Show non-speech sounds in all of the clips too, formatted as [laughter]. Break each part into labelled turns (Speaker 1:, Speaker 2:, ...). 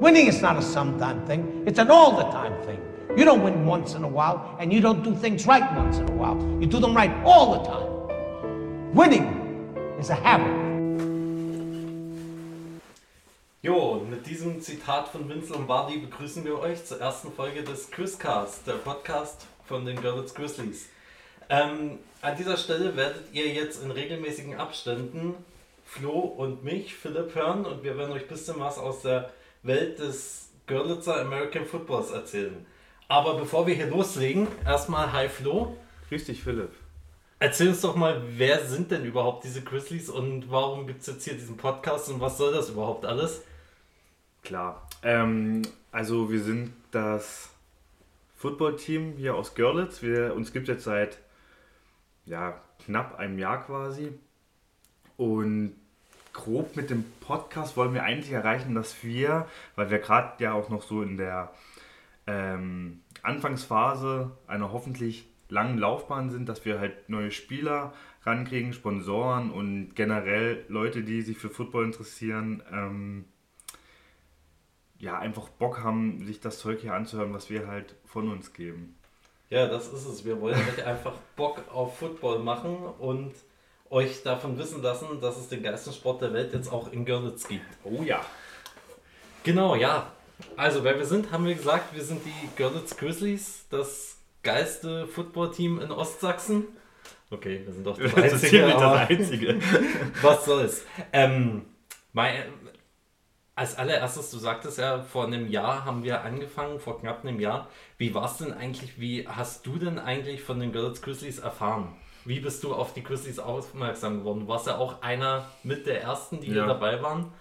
Speaker 1: Winning is not a sometime thing, it's an all the time thing. You don't win once in a while, and you don't do things right once in a while. You do them right all the time. Winning is a habit.
Speaker 2: Jo, mit diesem Zitat von Vince Lombardi begrüßen wir euch zur ersten Folge des Quizcast, der Podcast von den Görlitz Grizzlies. Ähm, an dieser Stelle werdet ihr jetzt in regelmäßigen Abständen Flo und mich, Philipp, hören und wir werden euch ein bisschen was aus der Welt des Görlitzer American Footballs erzählen. Aber bevor wir hier loslegen, erstmal Hi Flo.
Speaker 3: Grüß dich, Philipp.
Speaker 2: Erzähl uns doch mal, wer sind denn überhaupt diese Grizzlies und warum gibt es jetzt hier diesen Podcast und was soll das überhaupt alles?
Speaker 3: Klar. Ähm, also wir sind das Footballteam hier aus Görlitz. Wir, uns gibt es jetzt seit ja, knapp einem Jahr quasi. Und grob mit dem Podcast wollen wir eigentlich erreichen, dass wir, weil wir gerade ja auch noch so in der ähm, Anfangsphase einer hoffentlich langen Laufbahn sind, dass wir halt neue Spieler rankriegen, Sponsoren und generell Leute, die sich für Football interessieren, ähm, ja, einfach Bock haben, sich das Zeug hier anzuhören, was wir halt von uns geben.
Speaker 2: Ja, das ist es. Wir wollen halt einfach Bock auf Football machen und euch davon wissen lassen, dass es den geilsten Sport der Welt jetzt auch in Görlitz gibt.
Speaker 3: Oh ja.
Speaker 2: Genau, ja. Also, wer wir sind, haben wir gesagt, wir sind die Görlitz Grizzlies, das geilste Footballteam in Ostsachsen. Okay, wir sind doch das, [laughs]
Speaker 3: Das ist
Speaker 2: Einzige.
Speaker 3: das
Speaker 2: aber
Speaker 3: Einzige. [laughs]
Speaker 2: was soll's. Ähm, mein, als allererstes, du sagtest ja, vor einem Jahr haben wir angefangen, vor knapp einem Jahr. Wie war es denn eigentlich, wie hast du denn eigentlich von den Görlitz Grizzlies erfahren? Wie bist du auf die Grizzlies aufmerksam geworden? Du warst ja auch einer mit der ersten, die
Speaker 3: Ja.
Speaker 2: hier dabei waren.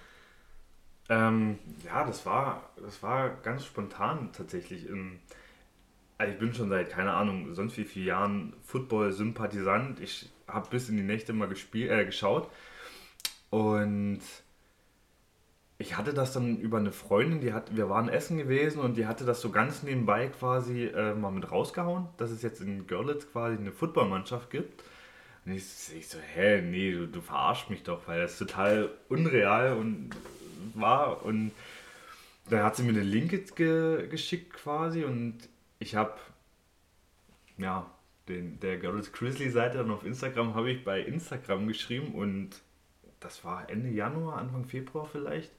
Speaker 3: Ähm, ja, das war, das war ganz spontan tatsächlich. Also ich bin schon seit, keine Ahnung, sonst wie vielen Jahren Football-Sympathisant. Ich habe bis in die Nächte mal gespielt, äh, geschaut. Und ich hatte das dann über eine Freundin, die hat, wir waren essen gewesen und die hatte das so ganz nebenbei quasi äh, mal mit rausgehauen, dass es jetzt in Görlitz quasi eine Footballmannschaft gibt. Und ich, ich so, hä, nee, du, du verarschst mich doch, weil das total unreal und war. Und dann hat sie mir den Link ge geschickt quasi und ich habe, ja, den, der Görlitz Grizzly Seite dann auf Instagram habe ich bei Instagram geschrieben und das war Ende Januar, Anfang Februar vielleicht.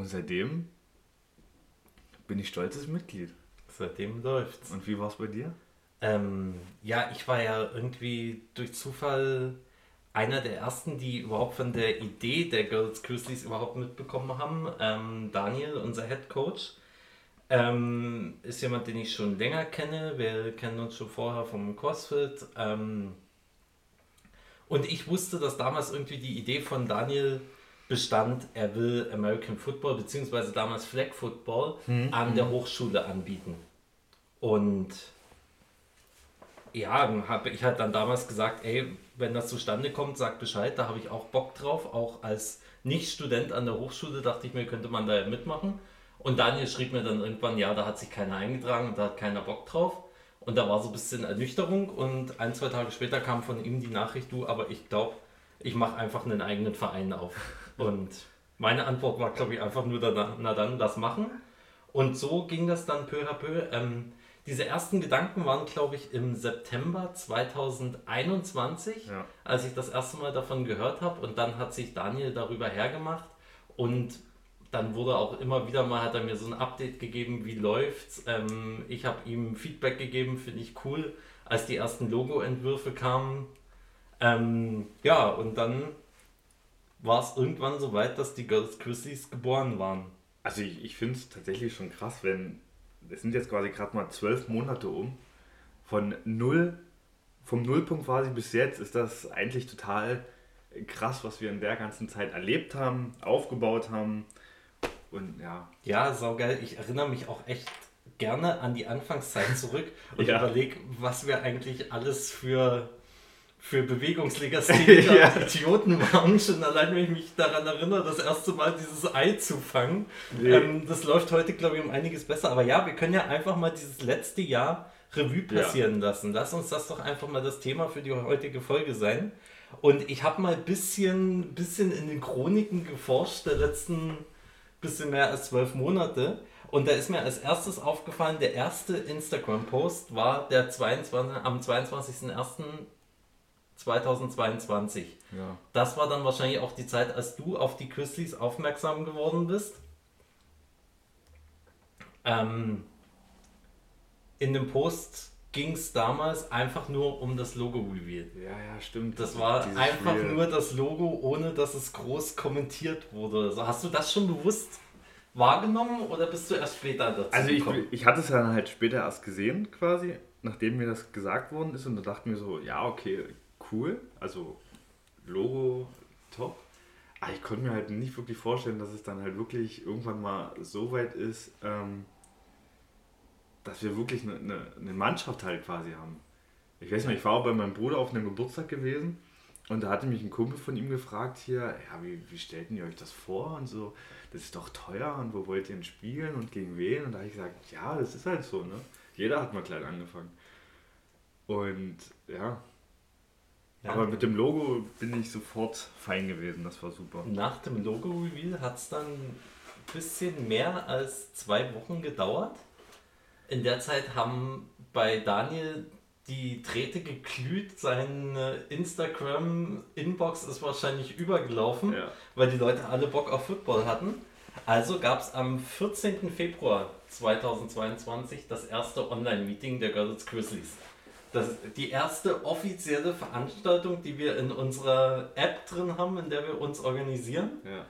Speaker 3: Und seitdem bin ich stolzes Mitglied.
Speaker 2: Seitdem läuft's.
Speaker 3: Und wie war es bei dir?
Speaker 2: Ähm, ja, ich war ja irgendwie durch Zufall einer der ersten, die überhaupt von der Idee der Girls Grizzlies überhaupt mitbekommen haben. Ähm, Daniel, unser Head Coach, ähm, ist jemand, den ich schon länger kenne. Wir kennen uns schon vorher vom CrossFit. Ähm, und ich wusste, dass damals irgendwie die Idee von Daniel bestand, er will American Football beziehungsweise damals Flag Football an der Hochschule anbieten. Und ja, habe ich halt dann damals gesagt, ey, wenn das zustande kommt, sag Bescheid, da habe ich auch Bock drauf. Auch als Nicht-Student an der Hochschule dachte ich mir, könnte man da ja mitmachen. Und Daniel schrieb mir dann irgendwann, ja, da hat sich keiner eingetragen und da hat keiner Bock drauf. Und da war so ein bisschen Ernüchterung und ein, zwei Tage später kam von ihm die Nachricht, du, aber ich glaube, ich mache einfach einen eigenen Verein auf. Und meine Antwort war, glaube ich, einfach nur, na, na dann, das machen. Und so ging das dann peu à peu. Ähm, diese ersten Gedanken waren, glaube ich, im September 2021,
Speaker 3: Ja.
Speaker 2: als ich das erste Mal davon gehört habe. Und dann hat sich Daniel darüber hergemacht. Und dann wurde auch immer wieder mal, hat er mir so ein Update gegeben, wie läuft's. Ähm, ich habe ihm Feedback gegeben, finde ich cool, als die ersten Logo-Entwürfe kamen. Ähm, ja, und dann war es irgendwann so weit, dass die Girls Grizzlies geboren waren.
Speaker 3: Also ich, ich finde es tatsächlich schon krass, wenn, es sind jetzt quasi gerade mal zwölf Monate um, von null, vom Nullpunkt quasi bis jetzt ist das eigentlich total krass, was wir in der ganzen Zeit erlebt haben, aufgebaut haben und ja,
Speaker 2: Ja, saugeil. Ich erinnere mich auch echt gerne an die Anfangszeit zurück [laughs] und
Speaker 3: Ja.
Speaker 2: überlege, was wir eigentlich alles für, für Bewegungslegastheniker [laughs]
Speaker 3: Ja.
Speaker 2: und Idioten waren. Schon allein, wenn ich mich daran erinnere, das erste Mal dieses Ei zu fangen.
Speaker 3: Nee.
Speaker 2: Ähm, das läuft heute, glaube ich, um einiges besser. Aber ja, wir können ja einfach mal dieses letzte Jahr Revue
Speaker 3: Ja.
Speaker 2: passieren lassen. Lass uns das doch einfach mal das Thema für die heutige Folge sein. Und ich habe mal ein bisschen, bisschen in den Chroniken geforscht der letzten bisschen mehr als zwölf Monate. Und da ist mir als erstes aufgefallen, der erste Instagram-Post war der 22, am 22.01.2022.
Speaker 3: Ja.
Speaker 2: Das war dann wahrscheinlich auch die Zeit, als du auf die Grizzlies aufmerksam geworden bist. Ähm, in dem Post ging es damals einfach nur um das Logo-Reveal.
Speaker 3: Ja, ja, stimmt.
Speaker 2: Das war
Speaker 3: Dieses
Speaker 2: einfach
Speaker 3: Spiel.
Speaker 2: nur das Logo, ohne dass es groß kommentiert wurde. Also hast du das schon bewusst wahrgenommen oder bist du erst später dazu
Speaker 3: Also ich, ich hatte es dann halt später erst gesehen, quasi, nachdem mir das gesagt worden ist und da dachte mir so, ja, okay, cool, also Logo top. Aber ich konnte mir halt nicht wirklich vorstellen, dass es dann halt wirklich irgendwann mal so weit ist, ähm, dass wir wirklich eine, eine, eine Mannschaft halt quasi haben. Ich weiß nicht, ich war auch bei meinem Bruder auf einem Geburtstag gewesen und da hatte mich ein Kumpel von ihm gefragt hier, ja, wie, wie stellten ihr euch das vor und so, das ist doch teuer und wo wollt ihr denn spielen und gegen wen? Und da habe ich gesagt, ja, das ist halt so, ne? Jeder hat mal klein angefangen. Und ja,
Speaker 2: Ja.
Speaker 3: aber mit dem Logo bin ich sofort fein gewesen, das war super.
Speaker 2: Nach dem Logo-Reveal hat es dann ein bisschen mehr als zwei Wochen gedauert. In der Zeit haben bei Daniel die Drähte geglüht, seine Instagram-Inbox ist wahrscheinlich übergelaufen,
Speaker 3: Ja.
Speaker 2: weil die Leute alle Bock auf Football hatten. Also gab es am 14. Februar 2022 das erste Online-Meeting der Girls Grizzlies. Das die erste offizielle Veranstaltung, die wir in unserer App drin haben, in der wir uns organisieren,
Speaker 3: Ja.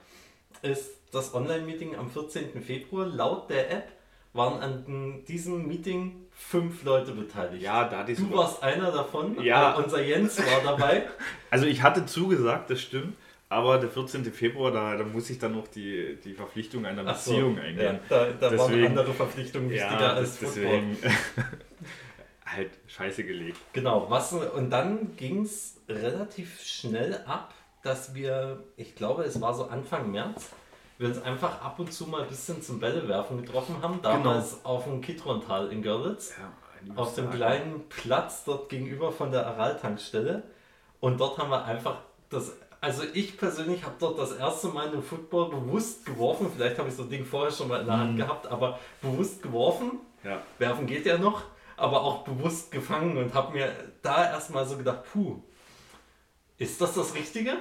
Speaker 2: ist das Online-Meeting am 14. Februar. Laut der App waren an diesem Meeting fünf Leute beteiligt.
Speaker 3: Ja, da hatte ich
Speaker 2: Du
Speaker 3: sogar-
Speaker 2: warst einer davon.
Speaker 3: Ja.
Speaker 2: Unser Jens war dabei. [laughs]
Speaker 3: Also ich hatte zugesagt, das stimmt, aber der 14. Februar, da, da muss ich dann noch die, die Verpflichtung einer
Speaker 2: Ach so,
Speaker 3: Beziehung
Speaker 2: ja,
Speaker 3: eingehen.
Speaker 2: da da waren
Speaker 3: Deswegen-
Speaker 2: andere Verpflichtungen wichtiger
Speaker 3: Ja,
Speaker 2: als
Speaker 3: das,
Speaker 2: Football. [laughs]
Speaker 3: halt scheiße gelegt.
Speaker 2: Genau, was, und dann ging es relativ schnell ab, dass wir, ich glaube, es war so Anfang März, wir uns einfach ab und zu mal ein bisschen zum Bällewerfen getroffen haben. Damals auf dem Kitrontal in Görlitz,
Speaker 3: Ja,
Speaker 2: auf dem kleinen Platz dort gegenüber von der Aral-Tankstelle. Und dort haben wir einfach das, also ich persönlich habe dort das erste Mal einen Football bewusst geworfen. Vielleicht habe ich so ein Ding vorher schon mal in der Hand gehabt, aber bewusst geworfen.
Speaker 3: Ja.
Speaker 2: Werfen geht ja noch, aber auch bewusst gefangen und habe mir da erstmal so gedacht, puh, ist das das Richtige?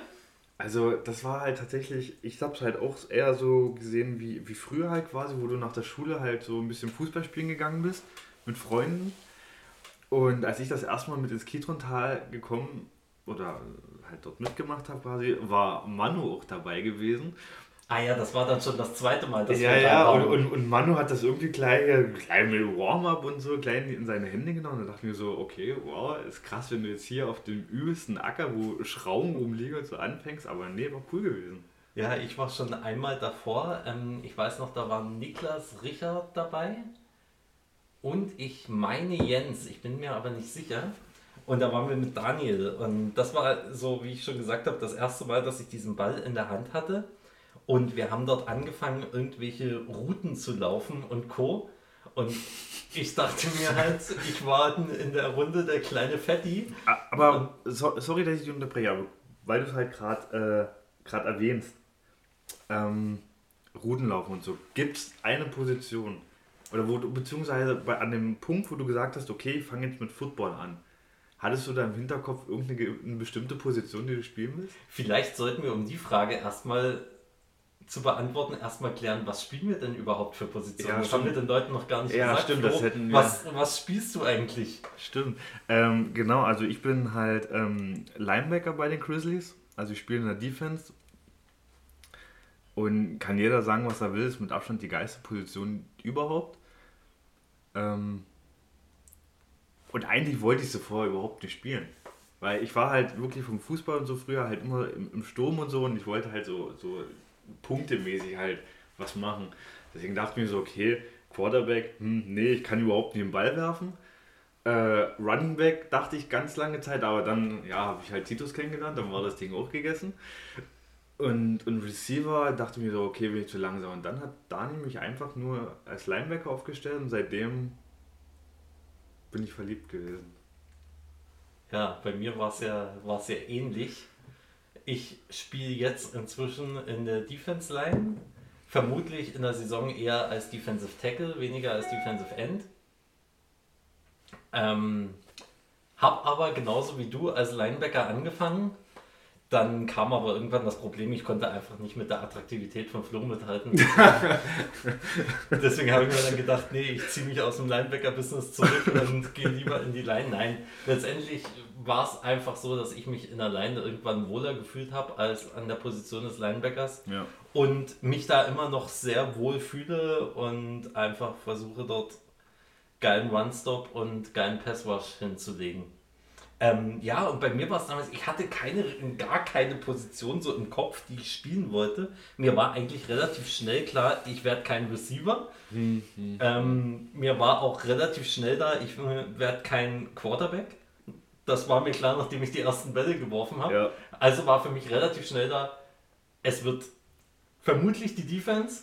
Speaker 3: Also das war halt tatsächlich, ich habe es halt auch eher so gesehen wie, wie früher halt quasi, wo du nach der Schule halt so ein bisschen Fußball spielen gegangen bist mit Freunden. Und als ich das erstmal mit ins Kitrontal gekommen oder halt dort mitgemacht habe quasi, war Manu auch dabei gewesen.
Speaker 2: Ah ja, das war dann schon das zweite Mal, dass
Speaker 3: ja,
Speaker 2: wir da
Speaker 3: ja,
Speaker 2: waren.
Speaker 3: und, und, und Manu hat das irgendwie gleich, gleich mit Warm-up und so gleich in seine Hände genommen. Und da dachte ich mir so, okay, wow, ist krass, wenn du jetzt hier auf dem übelsten Acker, wo Schrauben rumliegen so anfängst. Aber nee, war cool gewesen.
Speaker 2: Ja, ich war schon einmal davor. Ähm, ich weiß noch, da war Niklas Richard dabei. Und ich meine Jens, ich bin mir aber nicht sicher. Und da waren wir mit Daniel. Und das war so, wie ich schon gesagt habe, das erste Mal, dass ich diesen Ball in der Hand hatte. Und wir haben dort angefangen, irgendwelche Routen zu laufen und Co. Und ich dachte mir halt, ich war in der Runde der kleine Fetti.
Speaker 3: Aber so, sorry, dass ich dich unterbreche, aber weil du es halt gerade äh, grad erwähnst, ähm, Rudenlaufen und so, gibt es eine Position, oder wo du, beziehungsweise bei, an dem Punkt, wo du gesagt hast, okay, ich fange jetzt mit Football an, hattest du da im Hinterkopf irgendeine ge- eine bestimmte Position, die du spielen willst?
Speaker 2: Vielleicht sollten wir, um die Frage erstmal zu beantworten, erstmal klären, was spielen wir denn überhaupt für Positionen?
Speaker 3: Ja,
Speaker 2: das
Speaker 3: stimmt.
Speaker 2: haben wir den Leuten noch gar nicht
Speaker 3: Ja,
Speaker 2: gesagt.
Speaker 3: stimmt, das hätten wir-
Speaker 2: Was, was spielst du eigentlich?
Speaker 3: Stimmt. Ähm, genau, also ich bin halt ähm, Linebacker bei den Grizzlies. Also ich spiele in der Defense. Und kann jeder sagen, was er will, ist mit Abstand die geilste Position überhaupt. Ähm, und eigentlich wollte ich sie vorher überhaupt nicht spielen. Weil ich war halt wirklich vom Fußball und so früher halt immer im, im Sturm und so und ich wollte halt so, so punktemäßig halt was machen. Deswegen dachte ich mir so, okay, Quarterback, hm, nee, ich kann überhaupt nicht den Ball werfen. Äh, Running Back dachte ich ganz lange Zeit, aber dann ja, habe ich halt Titus kennengelernt, dann war das Ding auch gegessen. Und, und Receiver dachte mir so, okay, bin ich zu langsam. Und dann hat Dani mich einfach nur als Linebacker aufgestellt und seitdem bin ich verliebt gewesen.
Speaker 2: Ja, bei mir war es ja, war's ja ähnlich. Ich spiele jetzt inzwischen in der Defense Line vermutlich in der Saison eher als Defensive Tackle, weniger als Defensive End. Ähm, hab aber genauso wie du als Linebacker angefangen. Dann kam aber irgendwann das Problem, ich konnte einfach nicht mit der Attraktivität von Flo mithalten. [laughs] Deswegen habe ich mir dann gedacht, nee, ich ziehe mich aus dem Linebacker-Business zurück und gehe lieber in die Line. Nein, letztendlich war es einfach so, dass ich mich in der Line irgendwann wohler gefühlt habe als an der Position des Linebackers
Speaker 3: Ja.
Speaker 2: und mich da immer noch sehr wohl fühle und einfach versuche dort geilen One-Stop und geilen Pass-Rush hinzulegen. Ähm, ja, und bei mir war es damals, ich hatte keine, gar keine Position so im Kopf, die ich spielen wollte. Mir war eigentlich relativ schnell klar, ich werde kein Receiver. Ähm, mir war auch relativ schnell da, ich werde kein Quarterback. Das war mir klar, nachdem ich die ersten Bälle geworfen habe.
Speaker 3: Ja.
Speaker 2: Also war für mich relativ schnell da, es wird vermutlich die Defense.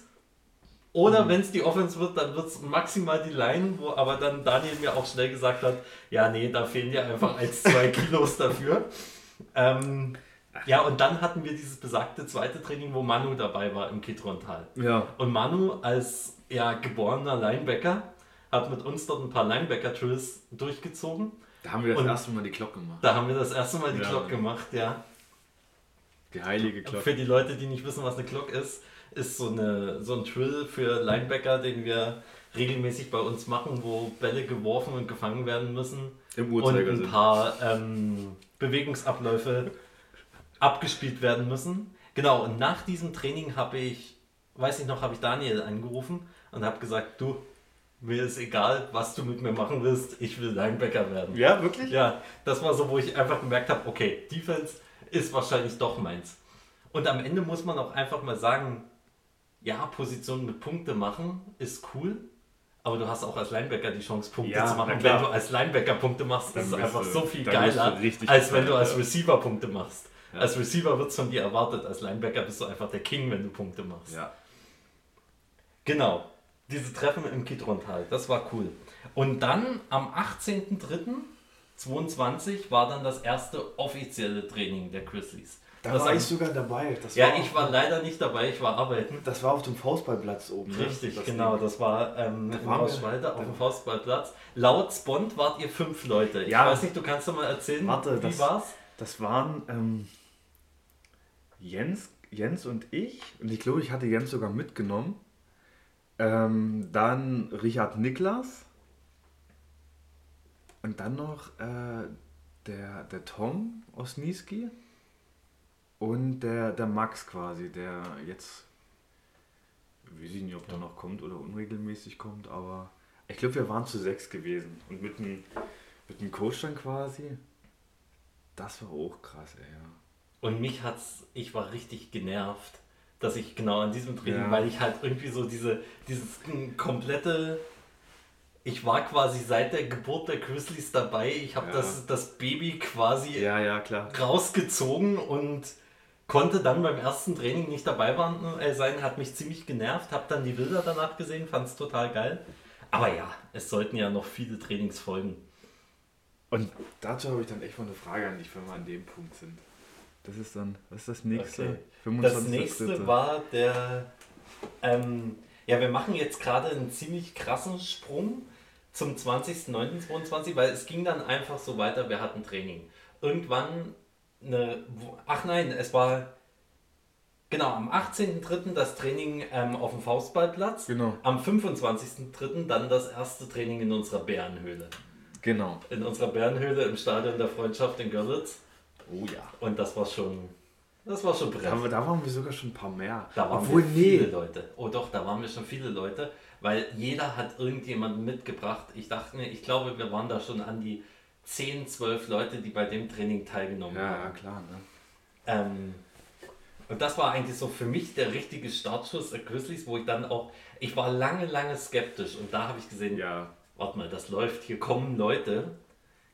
Speaker 2: Oder wenn es die Offense wird, dann wird es maximal die Line, wo aber dann Daniel mir auch schnell gesagt hat, ja, nee, da fehlen dir einfach 1, 2 [laughs] Kilos dafür. Ähm, ja, und dann hatten wir dieses besagte zweite Training, wo Manu dabei war im Kitrontal.
Speaker 3: Ja.
Speaker 2: Und Manu als ja, geborener Linebacker hat mit uns dort ein paar Linebacker-Drills durchgezogen.
Speaker 3: Da haben wir das
Speaker 2: Und-
Speaker 3: erste Mal die Glocke gemacht.
Speaker 2: Da haben wir das erste Mal die
Speaker 3: Ja.
Speaker 2: Glock gemacht, ja.
Speaker 3: Die heilige Glocke.
Speaker 2: Für die Leute, die nicht wissen, was eine Glock ist, ist so, eine, so ein Drill für Linebacker, den wir regelmäßig bei uns machen, wo Bälle geworfen und gefangen werden müssen
Speaker 3: Im
Speaker 2: und
Speaker 3: Uhrzeigersinn.
Speaker 2: ein paar ähm, Bewegungsabläufe [laughs] abgespielt werden müssen. Genau, und nach diesem Training habe ich, weiß ich noch, habe ich Daniel angerufen und habe gesagt, du, mir ist egal, was du mit mir machen willst, ich will Linebacker werden.
Speaker 3: Ja, wirklich?
Speaker 2: Ja, das war so, wo ich einfach gemerkt habe, okay, Defense ist wahrscheinlich doch meins. Und am Ende muss man auch einfach mal sagen, ja, Position mit Punkte machen ist cool, aber du hast auch als Linebacker die Chance, Punkte
Speaker 3: Ja,
Speaker 2: zu machen. Und wenn du als Linebacker Punkte machst,
Speaker 3: Dann
Speaker 2: ist es einfach
Speaker 3: du-
Speaker 2: so viel geiler, als wenn du als. Receiver Punkte machst.
Speaker 3: Ja.
Speaker 2: Als Receiver wird es von dir erwartet, als Linebacker bist du einfach der King, wenn du Punkte machst.
Speaker 3: Ja.
Speaker 2: Genau, diese Treffen im Kitrontal, das war cool. Und dann am 18.03.22 war dann das erste offizielle Training der Grizzlies.
Speaker 4: Da
Speaker 2: das
Speaker 4: war ich sogar dabei. Das
Speaker 2: ja,
Speaker 4: war
Speaker 2: ich war leider nicht dabei, ich war arbeiten.
Speaker 4: Das war auf dem Faustballplatz oben. ne?
Speaker 2: Richtig,
Speaker 4: das
Speaker 2: genau,
Speaker 4: Ding.
Speaker 2: das war ähm, in
Speaker 4: waren wir-
Speaker 2: Auschwalde auf dem Faustballplatz. Laut Spond wart ihr fünf Leute. Ich
Speaker 3: Ja.
Speaker 2: weiß nicht, du kannst doch mal erzählen,
Speaker 3: Warte,
Speaker 2: wie
Speaker 3: das-
Speaker 2: war's?
Speaker 3: Das waren ähm, Jens, Jens und ich. Und ich glaube, ich hatte Jens sogar mitgenommen. Ähm, dann Richard Niklas. Und dann noch äh, der, der Tom aus Niski. Und der, der Max quasi, der jetzt, weiß ich nicht, ob der noch kommt oder unregelmäßig kommt, aber ich glaube, wir waren zu sechs gewesen. Und mit dem, mit dem Coach dann quasi. Das war auch krass, ey. Ja.
Speaker 2: Und mich hat's, ich war richtig genervt, dass ich genau an diesem Training,
Speaker 3: Ja.
Speaker 2: weil ich halt irgendwie so diese, dieses komplette, ich war quasi seit der Geburt der Grizzlies dabei, ich habe
Speaker 3: Ja.
Speaker 2: das, das Baby quasi
Speaker 3: Ja, ja, klar.
Speaker 2: rausgezogen und konnte dann beim ersten Training nicht dabei waren, äh, sein, hat mich ziemlich genervt, habe dann die Bilder danach gesehen, fand es total geil. Aber ja, es sollten ja noch viele Trainings folgen.
Speaker 3: Und dazu habe ich dann echt mal eine Frage an dich, wenn wir an dem Punkt sind. Das ist dann, was ist das nächste?
Speaker 2: Okay. Das
Speaker 3: 25.3..
Speaker 2: nächste war der. Ähm, ja, wir machen jetzt gerade einen ziemlich krassen Sprung zum 20.09.22, weil es ging dann einfach so weiter, wir hatten Training. Irgendwann eine. Ach nein, es war. Genau, am 18.03. das Training ähm, auf dem Faustballplatz.
Speaker 3: Genau.
Speaker 2: Am 25.03. dann das erste Training in unserer Bärenhöhle.
Speaker 3: Genau.
Speaker 2: In unserer Bärenhöhle im Stadion der Freundschaft in Görlitz.
Speaker 3: Oh ja.
Speaker 2: Und das war schon. Das war schon brett.
Speaker 3: Da, da waren wir sogar schon ein paar mehr.
Speaker 2: Da waren
Speaker 3: Obwohl,
Speaker 2: wir
Speaker 3: nee.
Speaker 2: viele Leute. Oh doch, da waren wir schon viele Leute, weil jeder hat irgendjemanden mitgebracht. Ich dachte mir, ich glaube, wir waren da schon an die 10, 12 Leute, die bei dem Training teilgenommen
Speaker 3: Ja, ja,
Speaker 2: haben.
Speaker 3: klar, ne?
Speaker 2: Ähm, und das war eigentlich so für mich der richtige Startschuss der Grizzlies, wo ich dann auch, ich war lange, lange skeptisch und da habe ich gesehen,
Speaker 3: Ja.
Speaker 2: warte mal, das läuft, hier kommen Leute.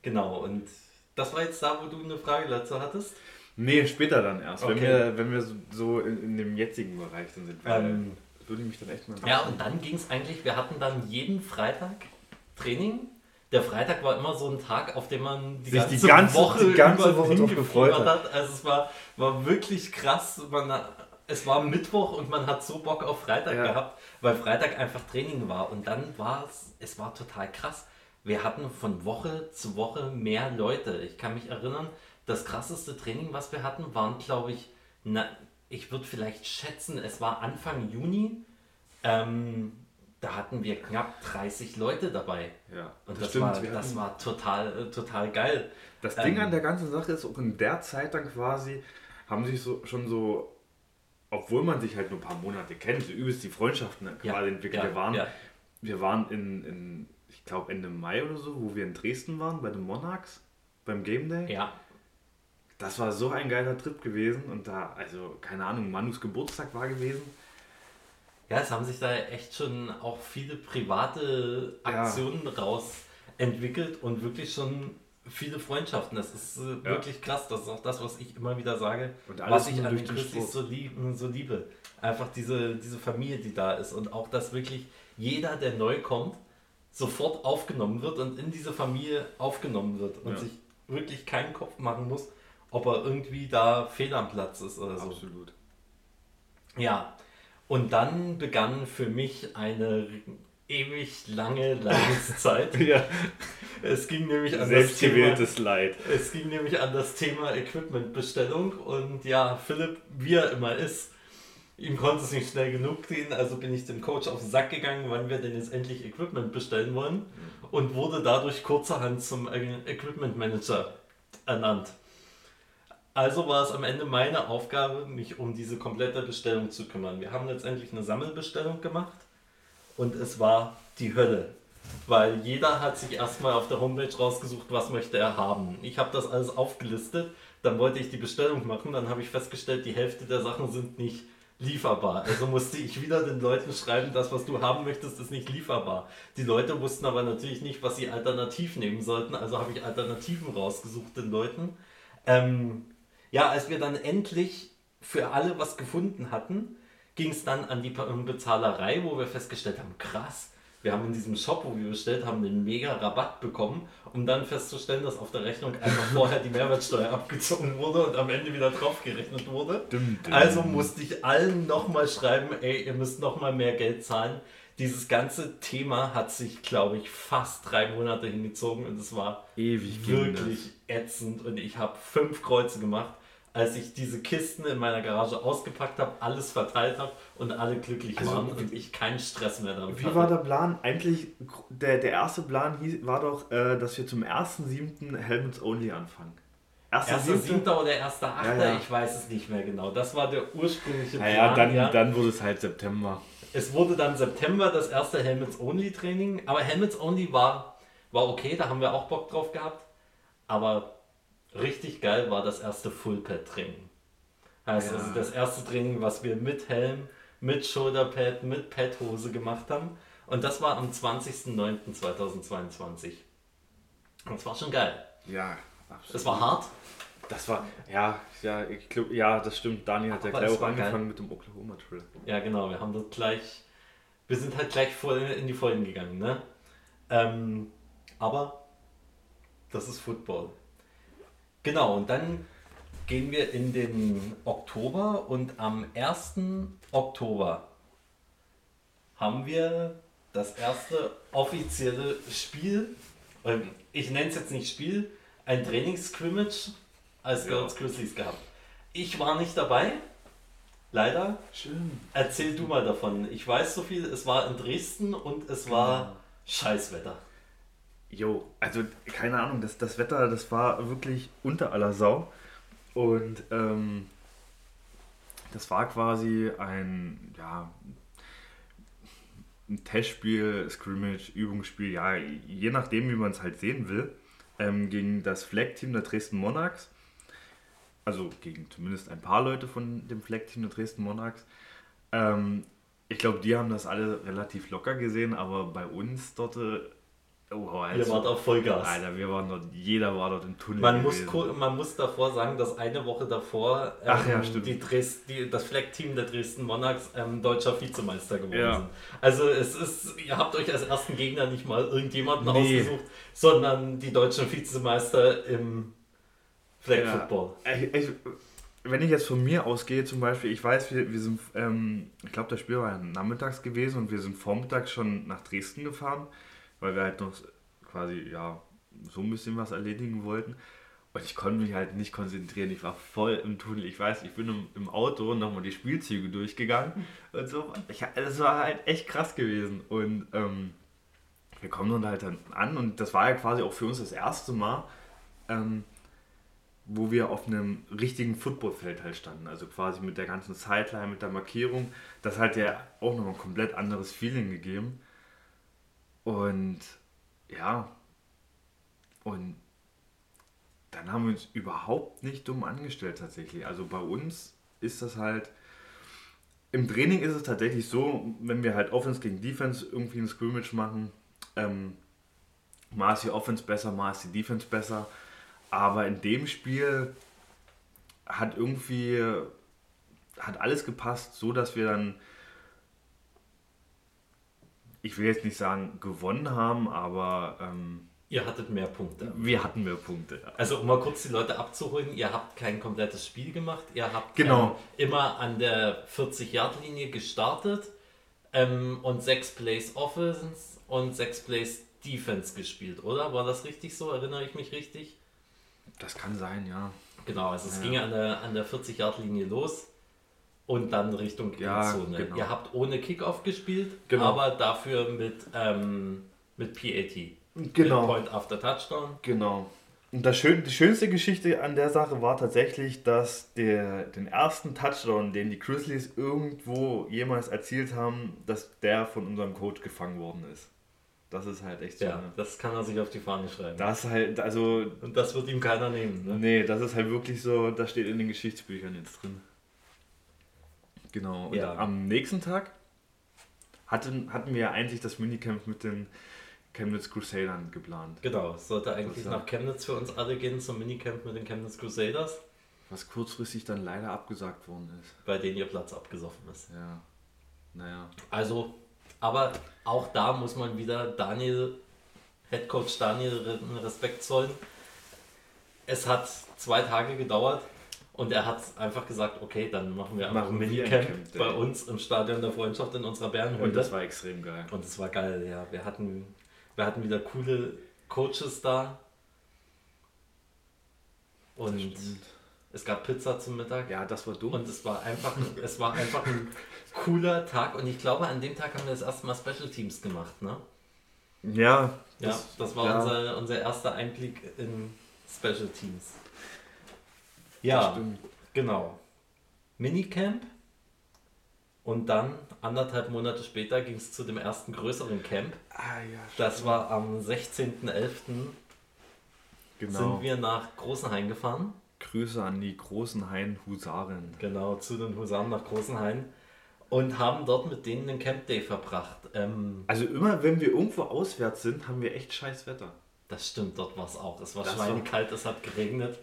Speaker 2: Genau, und das war jetzt da, wo du eine Frage dazu hattest.
Speaker 3: Nee, später dann erst, wenn
Speaker 2: Okay.
Speaker 3: wir, wenn wir so, so in, in dem jetzigen Bereich dann sind.
Speaker 2: Ähm,
Speaker 3: würde mich dann echt mal
Speaker 2: Ja, und dann ging es eigentlich, wir hatten dann jeden Freitag Training. Der Freitag war immer so ein Tag, auf den man die
Speaker 3: Sich
Speaker 2: ganze,
Speaker 3: die ganze-
Speaker 2: Woche,
Speaker 3: die ganze Woche drauf gefreut hat.
Speaker 2: hat. Also es war, war wirklich krass. Man es war Mittwoch und man hat so Bock auf Freitag
Speaker 3: Ja.
Speaker 2: gehabt, weil Freitag einfach Training war. Und dann war es, es war total krass. Wir hatten von Woche zu Woche mehr Leute. Ich kann mich erinnern, das krasseste Training, was wir hatten, waren, glaube ich, na, ich würde vielleicht schätzen, es war Anfang Juni. Ähm, da hatten wir knapp 30 Leute dabei.
Speaker 3: Ja,
Speaker 2: Und
Speaker 3: das
Speaker 2: das, war, das war total, äh, total geil.
Speaker 3: Das Ding
Speaker 2: Ähm,
Speaker 3: an der ganzen Sache ist, auch in der Zeit dann quasi, haben sich so, schon so, obwohl man sich halt nur ein paar Monate kennt, so übelst die Freundschaften quasi
Speaker 2: Ja,
Speaker 3: entwickelt.
Speaker 2: ja,
Speaker 3: wir, waren,
Speaker 2: ja.
Speaker 3: wir waren in, in ich glaube Ende Mai oder so, wo wir in Dresden waren, bei den Monarchs, beim Game Day.
Speaker 2: Ja,
Speaker 3: Das war so ein geiler Trip gewesen und da, also keine Ahnung, Manus Geburtstag war gewesen.
Speaker 2: Ja, es haben sich da echt schon auch viele private
Speaker 3: Ja.
Speaker 2: Aktionen raus entwickelt und wirklich schon viele Freundschaften. Das ist äh, wirklich krass. Das ist auch das, was ich immer wieder sage, was ich an den Christis so, lieb, so liebe. Einfach diese, diese Familie, die da ist und auch, dass wirklich jeder, der neu kommt, sofort aufgenommen wird und in diese Familie aufgenommen wird und
Speaker 3: Ja.
Speaker 2: sich wirklich keinen Kopf machen muss, ob er irgendwie da fehl am Platz ist oder so.
Speaker 3: Absolut.
Speaker 2: Ja, und dann begann für mich eine ewig lange Leidenszeit. [laughs]
Speaker 3: Ja,
Speaker 2: Es ging nämlich an das Thema,
Speaker 3: selbstgewähltes Leid.
Speaker 2: es ging nämlich an das Thema Equipmentbestellung und ja, Philipp, wie er immer ist, ihm konnte es nicht schnell genug gehen, also bin ich dem Coach auf den Sack gegangen, wann wir denn jetzt endlich Equipment bestellen wollen und wurde dadurch kurzerhand zum Equipment Manager ernannt. Also war es am Ende meine Aufgabe, mich um diese komplette Bestellung zu kümmern. Wir haben letztendlich eine Sammelbestellung gemacht und es war die Hölle. Weil jeder hat sich erstmal auf der Homepage rausgesucht, was möchte er haben. Ich habe das alles aufgelistet, dann wollte ich die Bestellung machen, dann habe ich festgestellt, die Hälfte der Sachen sind nicht lieferbar. Also musste ich wieder den Leuten schreiben, das, was du haben möchtest, ist nicht lieferbar. Die Leute wussten aber natürlich nicht, was sie alternativ nehmen sollten, also habe ich Alternativen rausgesucht den Leuten. Ähm, ja, als wir dann endlich für alle was gefunden hatten, ging es dann an die Be- Bezahlerei, wo wir festgestellt haben, krass, wir haben in diesem Shop, wo wir bestellt haben, einen mega Rabatt bekommen, um dann festzustellen, dass auf der Rechnung einfach [laughs] vorher die Mehrwertsteuer abgezogen wurde und am Ende wieder draufgerechnet wurde.
Speaker 3: Dum, dum.
Speaker 2: Also musste ich allen nochmal schreiben, ey, ihr müsst nochmal mehr Geld zahlen. Dieses ganze Thema hat sich, glaube ich, fast drei Monate hingezogen und es war
Speaker 3: Ewig
Speaker 2: wirklich ätzend und ich habe fünf Kreuze gemacht, als ich diese Kisten in meiner Garage ausgepackt habe, alles verteilt habe und alle glücklich
Speaker 3: Also,
Speaker 2: waren und ich keinen Stress mehr damit
Speaker 3: Wie
Speaker 2: hatte.
Speaker 3: war der Plan? Eigentlich, der, der erste Plan hieß, war doch, äh, dass wir zum 1.7. Helmets Only anfangen.
Speaker 2: Erster
Speaker 3: 1.7.?
Speaker 2: Siebter oder erster Achter,
Speaker 3: Ja, ja.
Speaker 2: ich weiß es nicht mehr genau. Das war der ursprüngliche Plan.
Speaker 3: Naja, dann,
Speaker 2: ja.
Speaker 3: dann wurde es halt September.
Speaker 2: Es wurde dann September das erste Helmets Only Training, aber Helmets Only war, war okay, da haben wir auch Bock drauf gehabt. Aber richtig geil war das erste Full-Pad Training. Heißt
Speaker 3: Ja.
Speaker 2: also das erste Training, was wir mit Helm, mit Shoulderpad, mit Padhose gemacht haben. Und das war am 20.09.2022. Das war schon geil.
Speaker 3: Ja, absolut.
Speaker 2: Es war hart,
Speaker 3: Das war, ja, ja, ich glaube, ja, das stimmt. Daniel hat ja gleich auch angefangen
Speaker 2: geil.
Speaker 3: mit dem Oklahoma Trail.
Speaker 2: Ja, genau, wir haben das gleich. Wir sind halt gleich voll in die Vollen gegangen, ne? Ähm, aber das ist Football. Genau, und dann gehen wir in den Oktober und am 1. Oktober haben wir das erste offizielle Spiel, ich nenne es jetzt nicht Spiel, ein Trainingsscrimmage als
Speaker 3: Ja.
Speaker 2: Girls Grizzlies gehabt. Ich war nicht dabei, leider.
Speaker 3: Schön.
Speaker 2: Erzähl du mal davon. Ich weiß so viel, es war in Dresden und es war Scheißwetter.
Speaker 3: Jo, also keine Ahnung, das, das Wetter, das war wirklich unter aller Sau. Und ähm, das war quasi ein, ja, ein Testspiel, Scrimmage, Übungsspiel, ja, je nachdem, wie man es halt sehen will, ähm, gegen das Flag-Team der Dresden Monarchs. Also gegen zumindest ein paar Leute von dem Flag-Team der Dresden Monarchs. Ähm, ich glaube, die haben das alle relativ locker gesehen, aber bei uns dort, äh, oh,
Speaker 2: Ihr
Speaker 3: also,
Speaker 2: wart auf Vollgas.
Speaker 3: Alter, wir waren dort, jeder war dort im Tunnel.
Speaker 2: Man muss,
Speaker 3: gewesen.
Speaker 2: man muss davor sagen, dass eine Woche davor ähm,
Speaker 3: Ach ja, stimmt.
Speaker 2: die Dres die, das Flag-Team der Dresden Monarchs ähm, deutscher Vizemeister geworden
Speaker 3: Ja.
Speaker 2: sind. Also es ist, ihr habt euch als ersten Gegner nicht mal irgendjemanden
Speaker 3: Nee.
Speaker 2: ausgesucht, sondern die deutschen Vizemeister im Flag
Speaker 3: Ja. Wenn ich jetzt von mir ausgehe, zum Beispiel, ich weiß, wir, wir sind, ähm, ich glaube, das Spiel war ja nachmittags gewesen und wir sind vormittags schon nach Dresden gefahren, weil wir halt noch quasi, ja, so ein bisschen was erledigen wollten. Und ich konnte mich halt nicht konzentrieren. Ich war voll im Tunnel. Ich weiß, ich bin im, im Auto nochmal die Spielzüge durchgegangen und so. Ich, das war halt echt krass gewesen. Und ähm, wir kommen dann halt dann an und das war ja quasi auch für uns das erste Mal, ähm, wo wir auf einem richtigen Footballfeld halt standen. Also quasi mit der ganzen Sideline, mit der Markierung. Das hat ja auch nochmal ein komplett anderes Feeling gegeben. Und ja, und dann haben wir uns überhaupt nicht dumm angestellt tatsächlich. Also bei uns ist das halt, im Training ist es tatsächlich so, wenn wir halt Offense gegen Defense irgendwie ein Scrimmage machen, ähm, mal die Offense besser, ist die Defense besser. Aber in dem Spiel hat irgendwie, hat alles gepasst, so dass wir dann, ich will jetzt nicht sagen gewonnen haben, aber ähm,
Speaker 2: Ihr hattet mehr Punkte.
Speaker 3: wir hatten mehr Punkte. Ja.
Speaker 2: Also um mal kurz die Leute abzuholen, ihr habt kein komplettes Spiel gemacht, ihr habt
Speaker 3: Genau.
Speaker 2: ähm, immer an der 40-Yard-Linie gestartet ähm, und sechs Plays Offense und sechs Plays Defense gespielt, oder? War das richtig so? Erinnere ich mich richtig?
Speaker 3: Das kann sein, ja.
Speaker 2: Genau, also es
Speaker 3: Ja.
Speaker 2: ging an der, an der 40-Yard-Linie los und dann Richtung
Speaker 3: Ja,
Speaker 2: Endzone.
Speaker 3: genau.
Speaker 2: Ihr habt ohne Kickoff gespielt,
Speaker 3: Genau.
Speaker 2: aber dafür mit, ähm, mit PAT.
Speaker 3: Genau.
Speaker 2: Mit Point after Touchdown.
Speaker 3: Genau. Und das schön, die schönste Geschichte an der Sache war tatsächlich, dass der, den ersten Touchdown, den die Grizzlies irgendwo jemals erzielt haben, dass der von unserem Coach gefangen worden ist. Das ist halt echt so.
Speaker 2: Ja,
Speaker 3: Ne?
Speaker 2: das kann er sich auf die Fahne schreiben.
Speaker 3: Das halt, also,
Speaker 2: Und das wird ihm keiner nehmen. Ne?
Speaker 3: nee, das ist halt wirklich so, das steht in den Geschichtsbüchern jetzt drin. Genau. Und
Speaker 2: Ja.
Speaker 3: am nächsten Tag hatten, hatten wir ja eigentlich das Minicamp mit den Chemnitz Crusadern geplant.
Speaker 2: Genau, es sollte eigentlich nach Chemnitz für uns alle gehen zum Minicamp mit den Chemnitz Crusaders,
Speaker 3: Was kurzfristig dann leider abgesagt worden ist.
Speaker 2: bei denen ihr Platz abgesoffen ist.
Speaker 3: Ja. Naja.
Speaker 2: Also, aber auch da muss man wieder Daniel, Headcoach Daniel Re- Respekt zollen. Es hat zwei Tage gedauert und er hat einfach gesagt, okay, dann machen wir einfach
Speaker 3: Machen
Speaker 2: ein Minicamp
Speaker 3: Camp
Speaker 2: bei uns im Stadion der Freundschaft in unserer Bärenhöhle.
Speaker 3: Und das war extrem geil.
Speaker 2: Und es war geil, ja. Wir hatten, wir hatten wieder coole Coaches da. Und es gab Pizza zum Mittag.
Speaker 3: Ja, das war dumm.
Speaker 2: Und es war einfach, es war einfach ein cooler Tag. Und ich glaube, an dem Tag haben wir das erste Mal Special Teams gemacht, ne?
Speaker 3: ja,
Speaker 2: Ja, das, war
Speaker 3: ja,
Speaker 2: Unser, unser erster Einblick in Special Teams. Ja, genau. Minicamp. Und dann, anderthalb Monate später, ging es zu dem ersten größeren Camp.
Speaker 3: Ah, ja,
Speaker 2: Das war am 16.11.
Speaker 3: genau.
Speaker 2: sind wir nach Großenhain gefahren.
Speaker 3: Grüße an die großen Hain Husaren.
Speaker 2: Genau, zu den Husaren nach Großenhain. Und haben dort mit denen den Camp Day verbracht. Ähm,
Speaker 3: Also immer, wenn wir irgendwo auswärts sind, haben wir echt scheiß Wetter.
Speaker 2: das stimmt, dort war es auch. Es war
Speaker 3: Das
Speaker 2: schweinekalt, es hat geregnet.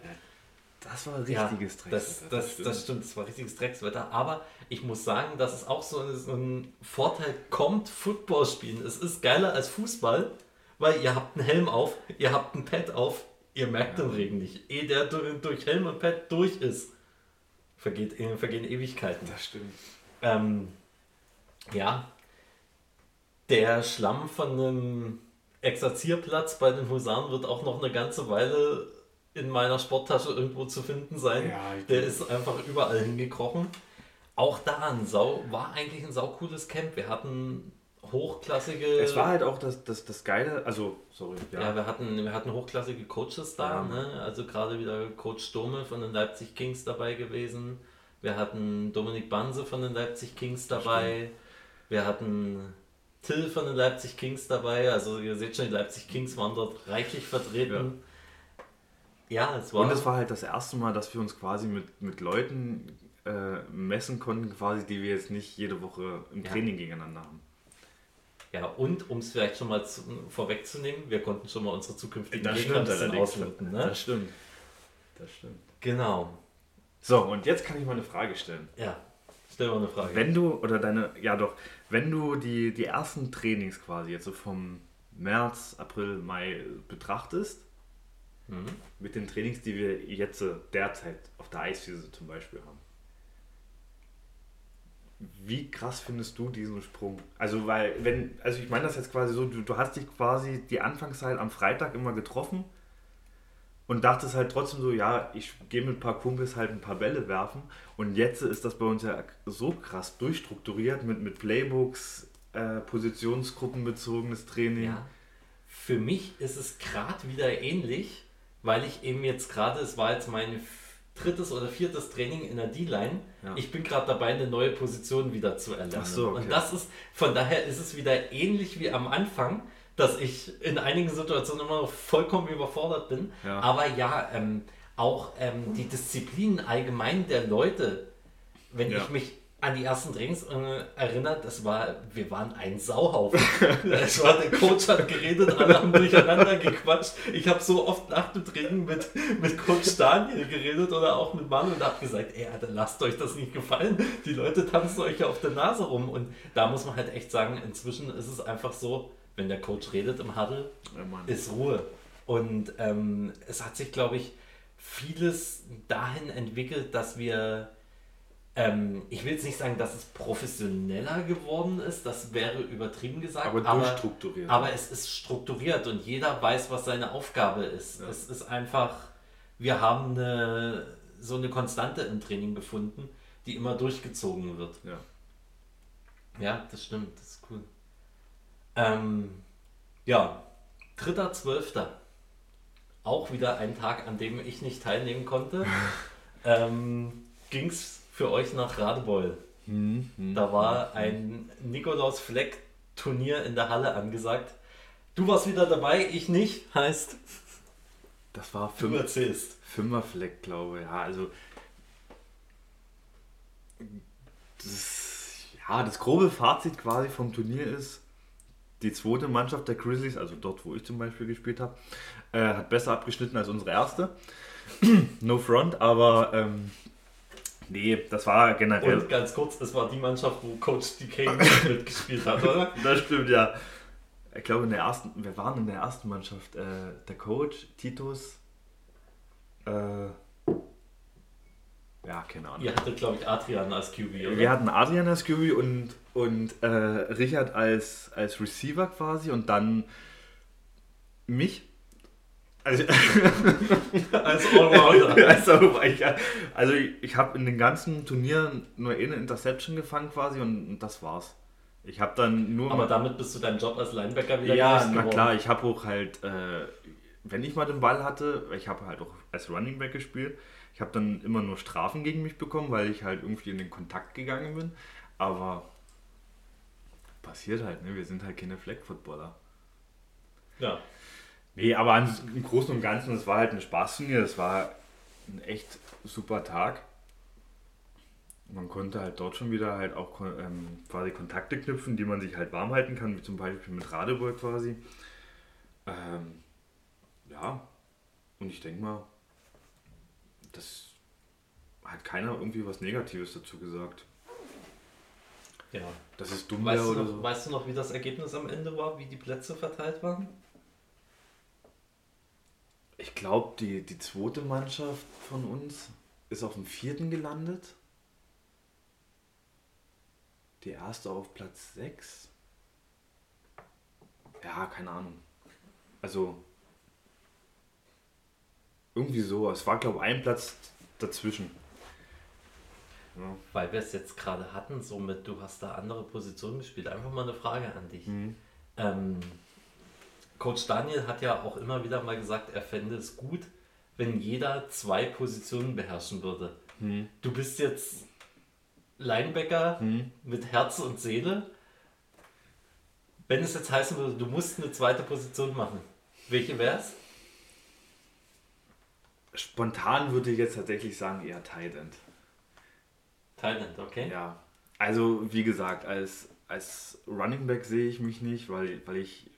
Speaker 3: Das war
Speaker 2: Ja,
Speaker 3: richtiges
Speaker 2: das,
Speaker 3: Dreckswetter.
Speaker 2: das, das stimmt, es war richtiges Dreckswetter. Aber ich muss sagen, das ist auch so, so ein Vorteil, kommt Football spielen. Es ist geiler als Fußball, weil ihr habt einen Helm auf, ihr habt ein Pad auf, ihr merkt den Regen nicht. Ehe der durch, durch Helm und Pad durch ist, vergeht, äh, vergehen Ewigkeiten.
Speaker 3: Das stimmt.
Speaker 2: Ähm, ja, der Schlamm von einem Exerzierplatz bei den Husaren wird auch noch eine ganze Weile in meiner Sporttasche irgendwo zu finden sein.
Speaker 3: Ja,
Speaker 2: der ist einfach überall hingekrochen. Auch da ein Sau, war eigentlich ein saucooles Camp. Wir hatten hochklassige.
Speaker 3: Es war halt auch das, das, das Geile, also, sorry,
Speaker 2: ja,
Speaker 3: ja.
Speaker 2: wir, hatten, wir hatten hochklassige Coaches da,
Speaker 3: Ja.
Speaker 2: ne? also gerade wieder Coach Stome von den Leipzig Kings dabei gewesen. Wir hatten Dominik Banse von den Leipzig Kings dabei. Wir hatten Till von den Leipzig Kings dabei. Also ihr seht schon, die Leipzig Kings waren dort reichlich vertreten. Ja, es war,
Speaker 3: Und es war halt das erste Mal, dass wir uns quasi mit, mit Leuten äh, messen konnten, quasi, die wir jetzt nicht jede Woche im
Speaker 2: Ja.
Speaker 3: Training gegeneinander haben.
Speaker 2: ja und um es vielleicht schon mal zu, vorwegzunehmen, wir konnten schon mal unsere zukünftigen
Speaker 3: Das
Speaker 2: Gegner
Speaker 3: stimmt
Speaker 2: ausloten. Ne?
Speaker 3: Das stimmt. Das stimmt.
Speaker 2: Genau.
Speaker 3: So, und jetzt kann ich mal eine Frage stellen.
Speaker 2: Ja, stell mal eine Frage.
Speaker 3: Wenn du, oder deine, ja doch, wenn du die, die ersten Trainings quasi jetzt so vom März, April, Mai betrachtest, mit den Trainings, die wir jetzt derzeit auf der Eiswiese zum Beispiel haben. Wie krass findest du diesen Sprung? Also, weil, wenn, also ich meine das jetzt quasi so, du, du hast dich quasi die Anfangszeit am Freitag immer getroffen und dachtest halt trotzdem so, ja, ich gehe mit ein paar Kumpels halt ein paar Bälle werfen. Und jetzt ist das bei uns ja so krass durchstrukturiert mit, mit Playbooks, äh, positionsgruppenbezogenes Training.
Speaker 2: Ja. Für mich ist es gerade wieder ähnlich, weil ich eben jetzt gerade, es war jetzt mein drittes oder viertes Training in der D-Line.
Speaker 3: Ja.
Speaker 2: Ich bin gerade dabei, eine neue Position wieder zu erlernen.
Speaker 3: So, okay.
Speaker 2: Und das ist, von daher ist es wieder ähnlich wie am Anfang, dass ich in einigen Situationen immer noch vollkommen überfordert bin.
Speaker 3: Ja.
Speaker 2: Aber ja, ähm, auch ähm, die Disziplinen allgemein der Leute, wenn
Speaker 3: Ja.
Speaker 2: ich mich an die ersten Trainings äh, erinnert, das war, wir waren ein Sauhaufen. [laughs] es war, der Coach hat geredet, alle haben durcheinander gequatscht. Ich habe so oft nach dem Training mit, mit Coach Daniel geredet oder auch mit Manu und habe gesagt, ey, Alter, lasst euch das nicht gefallen. Die Leute tanzen euch ja auf der Nase rum. Und da muss man halt echt sagen, inzwischen ist es einfach so, wenn der Coach redet im Huddle,
Speaker 3: Ja,
Speaker 2: ist Ruhe. Und ähm, es hat sich, glaube ich, vieles dahin entwickelt, dass wir, ähm, ich will jetzt nicht sagen, dass es professioneller geworden ist, das wäre übertrieben gesagt,
Speaker 3: Aber durchstrukturiert.
Speaker 2: aber es ist strukturiert und jeder weiß, was seine Aufgabe ist.
Speaker 3: Ja.
Speaker 2: Es ist einfach, wir haben eine, so eine Konstante im Training gefunden, die immer durchgezogen wird.
Speaker 3: ja.
Speaker 2: Ja, das stimmt, das ist cool. Ähm, ja, 3.12. Auch wieder ein Tag, an dem ich nicht teilnehmen konnte. [laughs] ähm, Ging es für euch nach Radebeul.
Speaker 3: Hm,
Speaker 2: Da war ein Nikolaus Fleck Turnier in der Halle angesagt. Du warst wieder dabei, ich nicht. Heißt,
Speaker 3: Das war
Speaker 2: du
Speaker 3: fünf,
Speaker 2: erzählst.
Speaker 3: Fünferfleck, glaube ich. Ja, also. Das, ja, das grobe Fazit quasi vom Turnier ist, die zweite Mannschaft der Grizzlies, also dort, wo ich zum Beispiel gespielt habe, äh, hat besser abgeschnitten als unsere erste. [clears throat] no front, aber ähm, nee, das war generell.
Speaker 2: Und ganz kurz, das war die Mannschaft, wo Coach DK [laughs] mitgespielt hat, oder?
Speaker 3: Das stimmt, ja. Ich glaube, in der ersten, wir waren in der ersten Mannschaft. Äh, der Coach, Titus. Äh, ja, keine Ahnung.
Speaker 2: Ihr hattet, glaube ich, Adrian als QB, oder?
Speaker 3: Wir hatten Adrian als QB und, und äh, Richard als, als Receiver quasi und dann mich. Also, [laughs]
Speaker 2: als Allrounder. [laughs]
Speaker 3: also, ich, also ich, ich habe in den ganzen Turnieren nur eine Interception gefangen quasi und, das war's. Ich habe dann nur
Speaker 2: Aber damit bist du deinen Job als Linebacker wieder
Speaker 3: ja, na
Speaker 2: geworden.
Speaker 3: klar, ich habe auch halt, äh, wenn ich mal den Ball hatte, ich habe halt auch als Running Back gespielt, ich habe dann immer nur Strafen gegen mich bekommen, weil ich halt irgendwie in den Kontakt gegangen bin. Aber passiert halt, ne? Wir sind halt keine Flag-Footballer.
Speaker 2: Ja.
Speaker 3: Nee, aber im Großen und Ganzen, es war halt ein Spaßturnier, es war ein echt super Tag. Man konnte halt dort schon wieder halt auch ähm, quasi Kontakte knüpfen, die man sich halt warm halten kann, wie zum Beispiel mit Radeburg quasi. Ähm, ja, und ich denke mal, das hat keiner irgendwie was Negatives dazu gesagt.
Speaker 2: ja.
Speaker 3: Das ist dumm
Speaker 2: Weißt,
Speaker 3: oder
Speaker 2: noch,
Speaker 3: so.
Speaker 2: weißt du noch, wie das Ergebnis am Ende war, wie die Plätze verteilt waren?
Speaker 3: Ich glaube, die, die zweite Mannschaft von uns ist auf dem vierten gelandet. Die erste auf Platz 6. Ja, keine Ahnung. Also irgendwie so. Es war, glaube ich, ein Platz dazwischen. Ja.
Speaker 2: Weil wir es jetzt gerade hatten, somit du hast da andere Positionen gespielt. Einfach mal eine Frage an dich.
Speaker 3: Mhm.
Speaker 2: Ähm, Coach Daniel hat ja auch immer wieder mal gesagt, er fände es gut, wenn jeder zwei Positionen beherrschen würde.
Speaker 3: Mhm.
Speaker 2: Du bist jetzt Linebacker
Speaker 3: Mhm.
Speaker 2: mit Herz und Seele. Wenn es jetzt heißen würde, du musst eine zweite Position machen, welche wäre es?
Speaker 3: Spontan würde ich jetzt tatsächlich sagen, eher Tight End.
Speaker 2: Thailand, okay?
Speaker 3: Ja, also wie gesagt, als, als Running Back sehe ich mich nicht, weil, weil ich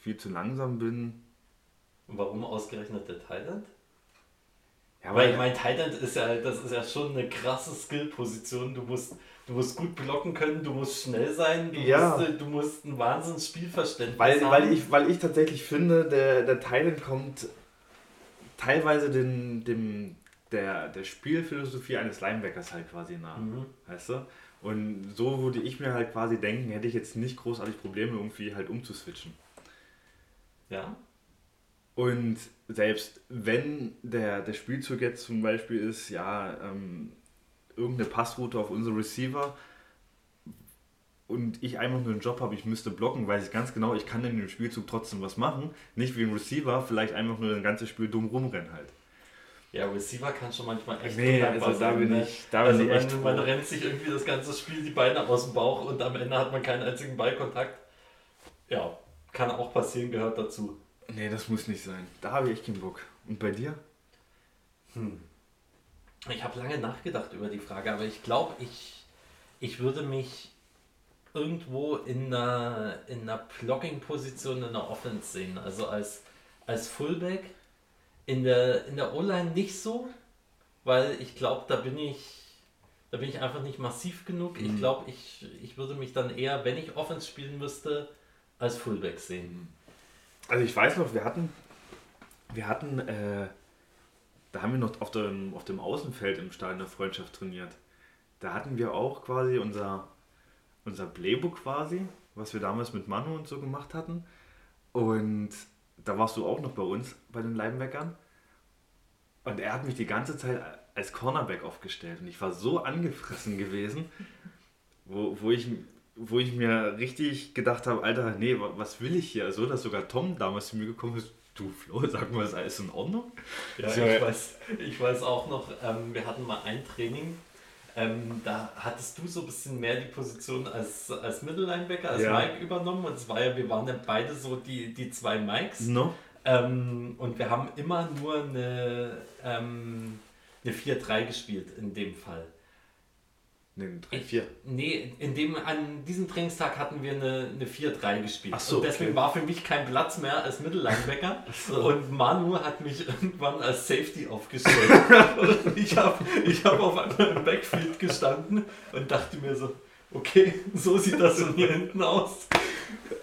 Speaker 3: viel zu langsam bin.
Speaker 2: Warum ausgerechnet der Thailand?
Speaker 3: Ja,
Speaker 2: Weil ich meine, Thailand ist ja, das ist ja schon eine krasse Skill-Position. Du musst, du musst gut blocken können, du musst schnell sein, du,
Speaker 3: Ja.
Speaker 2: musst, du musst ein Wahnsinns Spielverständnis
Speaker 3: weil,
Speaker 2: haben.
Speaker 3: weil, ich, weil ich tatsächlich finde, der, der Thailand kommt teilweise den, dem, der, der Spielphilosophie eines Linebackers halt quasi nah.
Speaker 2: Mhm.
Speaker 3: Weißt du? Und so würde ich mir halt quasi denken, hätte ich jetzt nicht großartig Probleme, irgendwie halt umzuswitchen.
Speaker 2: Ja.
Speaker 3: Und selbst wenn der, der Spielzug jetzt zum Beispiel ist, ja, ähm, irgendeine Passroute auf unsere Receiver und ich einfach nur einen Job habe, ich müsste blocken, weiß ich ganz genau, ich kann in dem Spielzug trotzdem was machen. Nicht wie ein Receiver, vielleicht einfach nur ein ganzes Spiel dumm rumrennen halt.
Speaker 2: Ja, Receiver kann schon manchmal echt
Speaker 3: Nee, also da bin
Speaker 2: ne?
Speaker 3: ich- da bin
Speaker 2: also
Speaker 3: ich
Speaker 2: man,
Speaker 3: echt
Speaker 2: man
Speaker 3: froh.
Speaker 2: rennt sich irgendwie das ganze Spiel die Beine aus dem Bauch und am Ende hat man keinen einzigen Ballkontakt. Ja, kann auch passieren, gehört dazu.
Speaker 3: Nee, das muss nicht sein. Da habe ich echt keinen Bock. Und bei dir?
Speaker 2: Ich habe lange nachgedacht über die Frage, aber ich glaube, ich, ich würde mich irgendwo in einer, in einer Blocking-Position in der Offense sehen. Also als, als Fullback. In der, in der O-Line nicht so, weil ich glaube, da bin ich. Da bin ich einfach nicht massiv genug. Ich glaube, ich, ich würde mich dann eher, wenn ich Offense spielen müsste, als Fullback sehen.
Speaker 3: Also ich weiß noch, wir hatten, wir hatten, äh, da haben wir noch auf dem, auf dem Außenfeld im Stadion der Freundschaft trainiert. Da hatten wir auch quasi unser, unser Playbook quasi, was wir damals mit Manu und so gemacht hatten. Und da warst du auch noch bei uns, bei den Linebackern. Und er hat mich die ganze Zeit als Cornerback aufgestellt. Und ich war so angefressen gewesen, wo, wo, ich, wo ich mir richtig gedacht habe, Alter, nee, wa- was will ich hier? So, dass sogar Tom damals zu mir gekommen ist, du Flo, [laughs] sag mal, ist alles in Ordnung?
Speaker 2: Ja,
Speaker 3: So,
Speaker 2: ich, weiß, ich weiß auch noch, ähm, wir hatten mal ein Training, ähm, da hattest du so ein bisschen mehr die Position als, als Mittellinebacker, als
Speaker 3: Ja.
Speaker 2: Mike übernommen. Und es war ja, wir waren ja beide so die, die zwei Mikes.
Speaker 3: No?
Speaker 2: Ähm, und wir haben immer nur eine, ähm, eine 4-3 gespielt in dem Fall. Ich-
Speaker 3: vier.
Speaker 2: Nee, in dem, an diesem Trainingstag hatten wir eine, eine 4-3 gespielt.
Speaker 3: Ach so,
Speaker 2: und deswegen
Speaker 3: okay.
Speaker 2: war für mich kein Platz mehr als Mittellinebacker. Und Manu hat mich irgendwann als Safety aufgestellt. [laughs] und ich habe ich hab auf einmal im Backfield gestanden und dachte mir so, okay, so sieht das von hier hinten aus.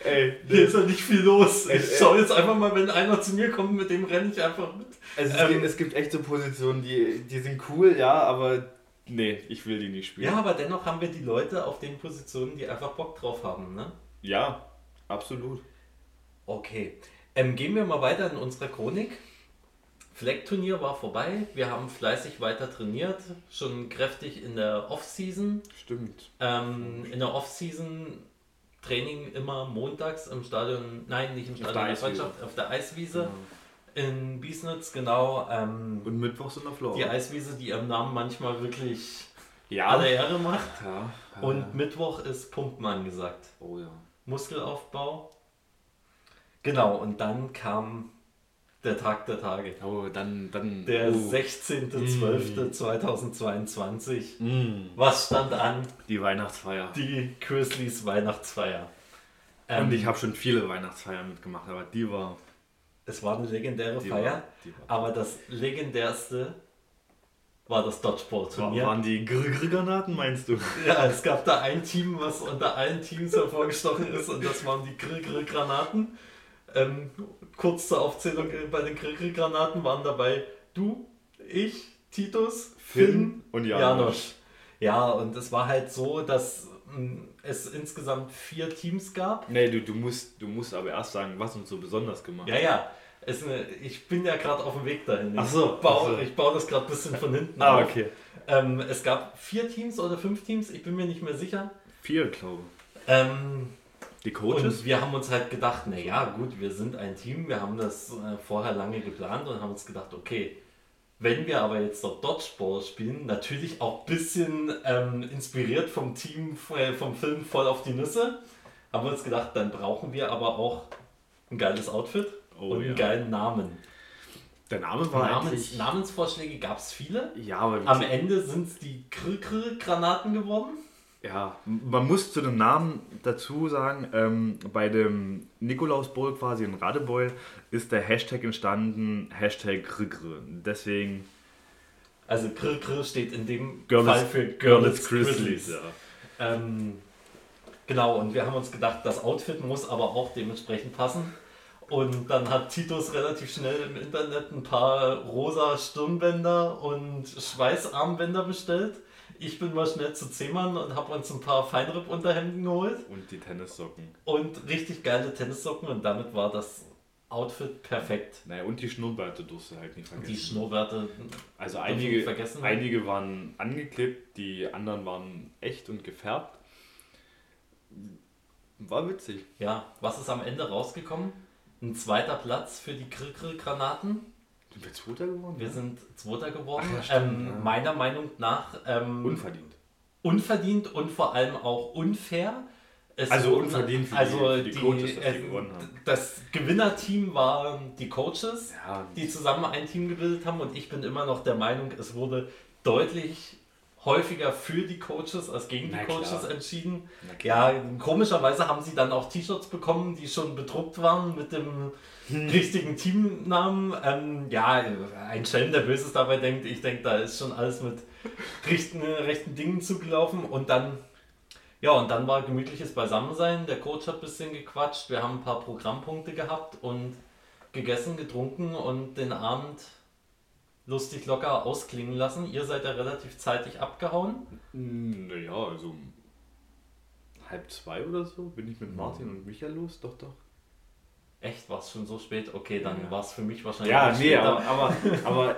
Speaker 3: Ey,
Speaker 2: Hier ist ja nicht viel los.
Speaker 3: Ey,
Speaker 2: Ich schaue jetzt einfach mal, wenn einer zu mir kommt, mit dem renne ich einfach mit.
Speaker 3: also es,
Speaker 2: Ähm,
Speaker 3: gibt, es gibt echt so Positionen, die, die sind cool, ja, aber nee, ich will die nicht spielen.
Speaker 2: Ja, aber dennoch haben wir die Leute auf den Positionen, die einfach Bock drauf haben, ne?
Speaker 3: ja absolut.
Speaker 2: Okay. Ähm, gehen wir mal weiter in unserer Chronik. Fleckturnier war vorbei. Wir haben fleißig weiter trainiert, schon kräftig in der Off-Season.
Speaker 3: Stimmt.
Speaker 2: Ähm, in der Off-Season Training immer montags im Stadion, nein, nicht im
Speaker 3: der
Speaker 2: Stadion der
Speaker 3: Eiswiese.
Speaker 2: Freundschaft, auf der Eiswiese in Biesnitz, genau. Ähm,
Speaker 3: Und mittwochs in der Flora.
Speaker 2: die Eiswiese, die ihrem Namen manchmal wirklich
Speaker 3: ja.
Speaker 2: alle Ehre macht.
Speaker 3: ja.
Speaker 2: Und Mittwoch ist Pumpen angesagt.
Speaker 3: oh ja.
Speaker 2: Muskelaufbau. Genau, und dann kam der Tag der Tage.
Speaker 3: Oh, dann, dann.
Speaker 2: Der
Speaker 3: oh.
Speaker 2: 16.12.2022.
Speaker 3: Mm.
Speaker 2: Was stand an?
Speaker 3: Die Weihnachtsfeier.
Speaker 2: Die Grizzlies Weihnachtsfeier. Ähm,
Speaker 3: Und ich habe schon viele Weihnachtsfeiern mitgemacht, aber die war.
Speaker 2: Es war eine legendäre
Speaker 3: Die
Speaker 2: Feier,
Speaker 3: war, war.
Speaker 2: aber das legendärste war das
Speaker 3: War,
Speaker 2: Dodgeball-Turnier.
Speaker 3: waren die Granaten, meinst du?
Speaker 2: Ja, es gab da ein Team, was unter allen Teams hervorgestochen ist und das waren die Grill-Grill-Granaten. Ähm, kurz zur Aufzählung, äh, bei den Grill-Grill-Granaten waren dabei du, ich, Titus, Finn,
Speaker 3: Finn und Janosch.
Speaker 2: Janosch. Ja, und es war halt so, dass mh, es insgesamt vier Teams gab.
Speaker 3: Nee, du, du, musst, du musst aber erst sagen, was uns so besonders gemacht
Speaker 2: Ja, ja. Es, äh, ich bin ja gerade auf dem Weg dahin. Ich
Speaker 3: Ach so,
Speaker 2: baue,
Speaker 3: ach so.
Speaker 2: Ich baue das gerade ein bisschen von hinten
Speaker 3: Ah,
Speaker 2: auf.
Speaker 3: okay.
Speaker 2: Ähm, es gab vier Teams oder fünf Teams, ich bin mir nicht mehr sicher.
Speaker 3: Vier, glaube
Speaker 2: Ähm,
Speaker 3: ich. Die Coaches?
Speaker 2: Und wir haben uns halt gedacht, naja, gut, wir sind ein Team, wir haben das äh, vorher lange geplant und haben uns gedacht, okay, wenn wir aber jetzt dort Dodgeball spielen, natürlich auch ein bisschen ähm, inspiriert vom Team, äh, vom Film Voll auf die Nüsse, haben wir uns gedacht, dann brauchen wir aber auch ein geiles Outfit
Speaker 3: Oh,
Speaker 2: und
Speaker 3: ja.
Speaker 2: einen geilen Namen.
Speaker 3: Der Name war
Speaker 2: Namens,
Speaker 3: eigentlich...
Speaker 2: Namensvorschläge gab es viele.
Speaker 3: Ja, aber
Speaker 2: Am Ende sind es die Krr-Krr-Granaten geworden.
Speaker 3: Ja, man muss zu dem Namen dazu sagen, ähm, bei dem Nikolaus Bowl quasi in Radebeul ist der Hashtag entstanden, Hashtag Grigr. Deswegen
Speaker 2: Also Krr-Krr steht in dem
Speaker 3: Görlitz-
Speaker 2: Fall für
Speaker 3: Görlitz
Speaker 2: Grizzlies.
Speaker 3: Ja.
Speaker 2: Ähm, genau, und wir haben uns gedacht, das Outfit muss aber auch dementsprechend passen. Und dann hat Titus relativ schnell im Internet ein paar rosa Stirnbänder und Schweißarmbänder bestellt. Ich bin mal schnell zu Zehmann und habe uns ein paar Feinripp-Unterhemden geholt
Speaker 3: Und die Tennissocken.
Speaker 2: und richtig geile Tennissocken und damit war das Outfit perfekt.
Speaker 3: Naja, und die Schnurrbärte durfst du halt nicht vergessen.
Speaker 2: Die Schnurrbärte,
Speaker 3: also einige,
Speaker 2: vergessen.
Speaker 3: einige waren angeklebt, die anderen waren echt und gefärbt. War witzig.
Speaker 2: ja, was ist am Ende rausgekommen? Ein zweiter Platz für die Krill-Granaten.
Speaker 3: Sind wir Zweiter geworden?
Speaker 2: Wir
Speaker 3: ja?
Speaker 2: sind Zweiter geworden.
Speaker 3: Ach stimmt,
Speaker 2: ähm,
Speaker 3: ja.
Speaker 2: Meiner Meinung nach ähm,
Speaker 3: unverdient.
Speaker 2: unverdient und vor allem auch unfair. Es
Speaker 3: Also unverdient für die-
Speaker 2: also
Speaker 3: für die Coaches, dass die gewonnen haben.
Speaker 2: Das Gewinnerteam waren die Coaches,
Speaker 3: Ja,
Speaker 2: die zusammen ein Team gebildet haben und ich bin immer noch der Meinung, es wurde deutlich häufiger für die Coaches als gegen die
Speaker 3: Na klar.
Speaker 2: Coaches entschieden. Ja, komischerweise haben sie dann auch T-Shirts bekommen, die schon bedruckt waren mit dem
Speaker 3: Hm.
Speaker 2: richtigen Teamnamen. Ähm, ja, ein Schelm, der Böses dabei denkt. Ich denke, da ist schon alles mit rechten, rechten Dingen zugelaufen und dann, ja, und dann war gemütliches Beisammensein. Der Coach hat ein bisschen gequatscht. Wir haben ein paar Programmpunkte gehabt und gegessen, getrunken und den Abend lustig locker ausklingen lassen. Ihr seid ja relativ zeitig abgehauen.
Speaker 3: Naja, also um halb zwei oder so bin ich mit Martin und Michael los. Doch, doch.
Speaker 2: Echt, war es schon so spät? Okay, dann
Speaker 3: Ja.
Speaker 2: war es für mich wahrscheinlich
Speaker 3: Ja, nee, aber, aber, aber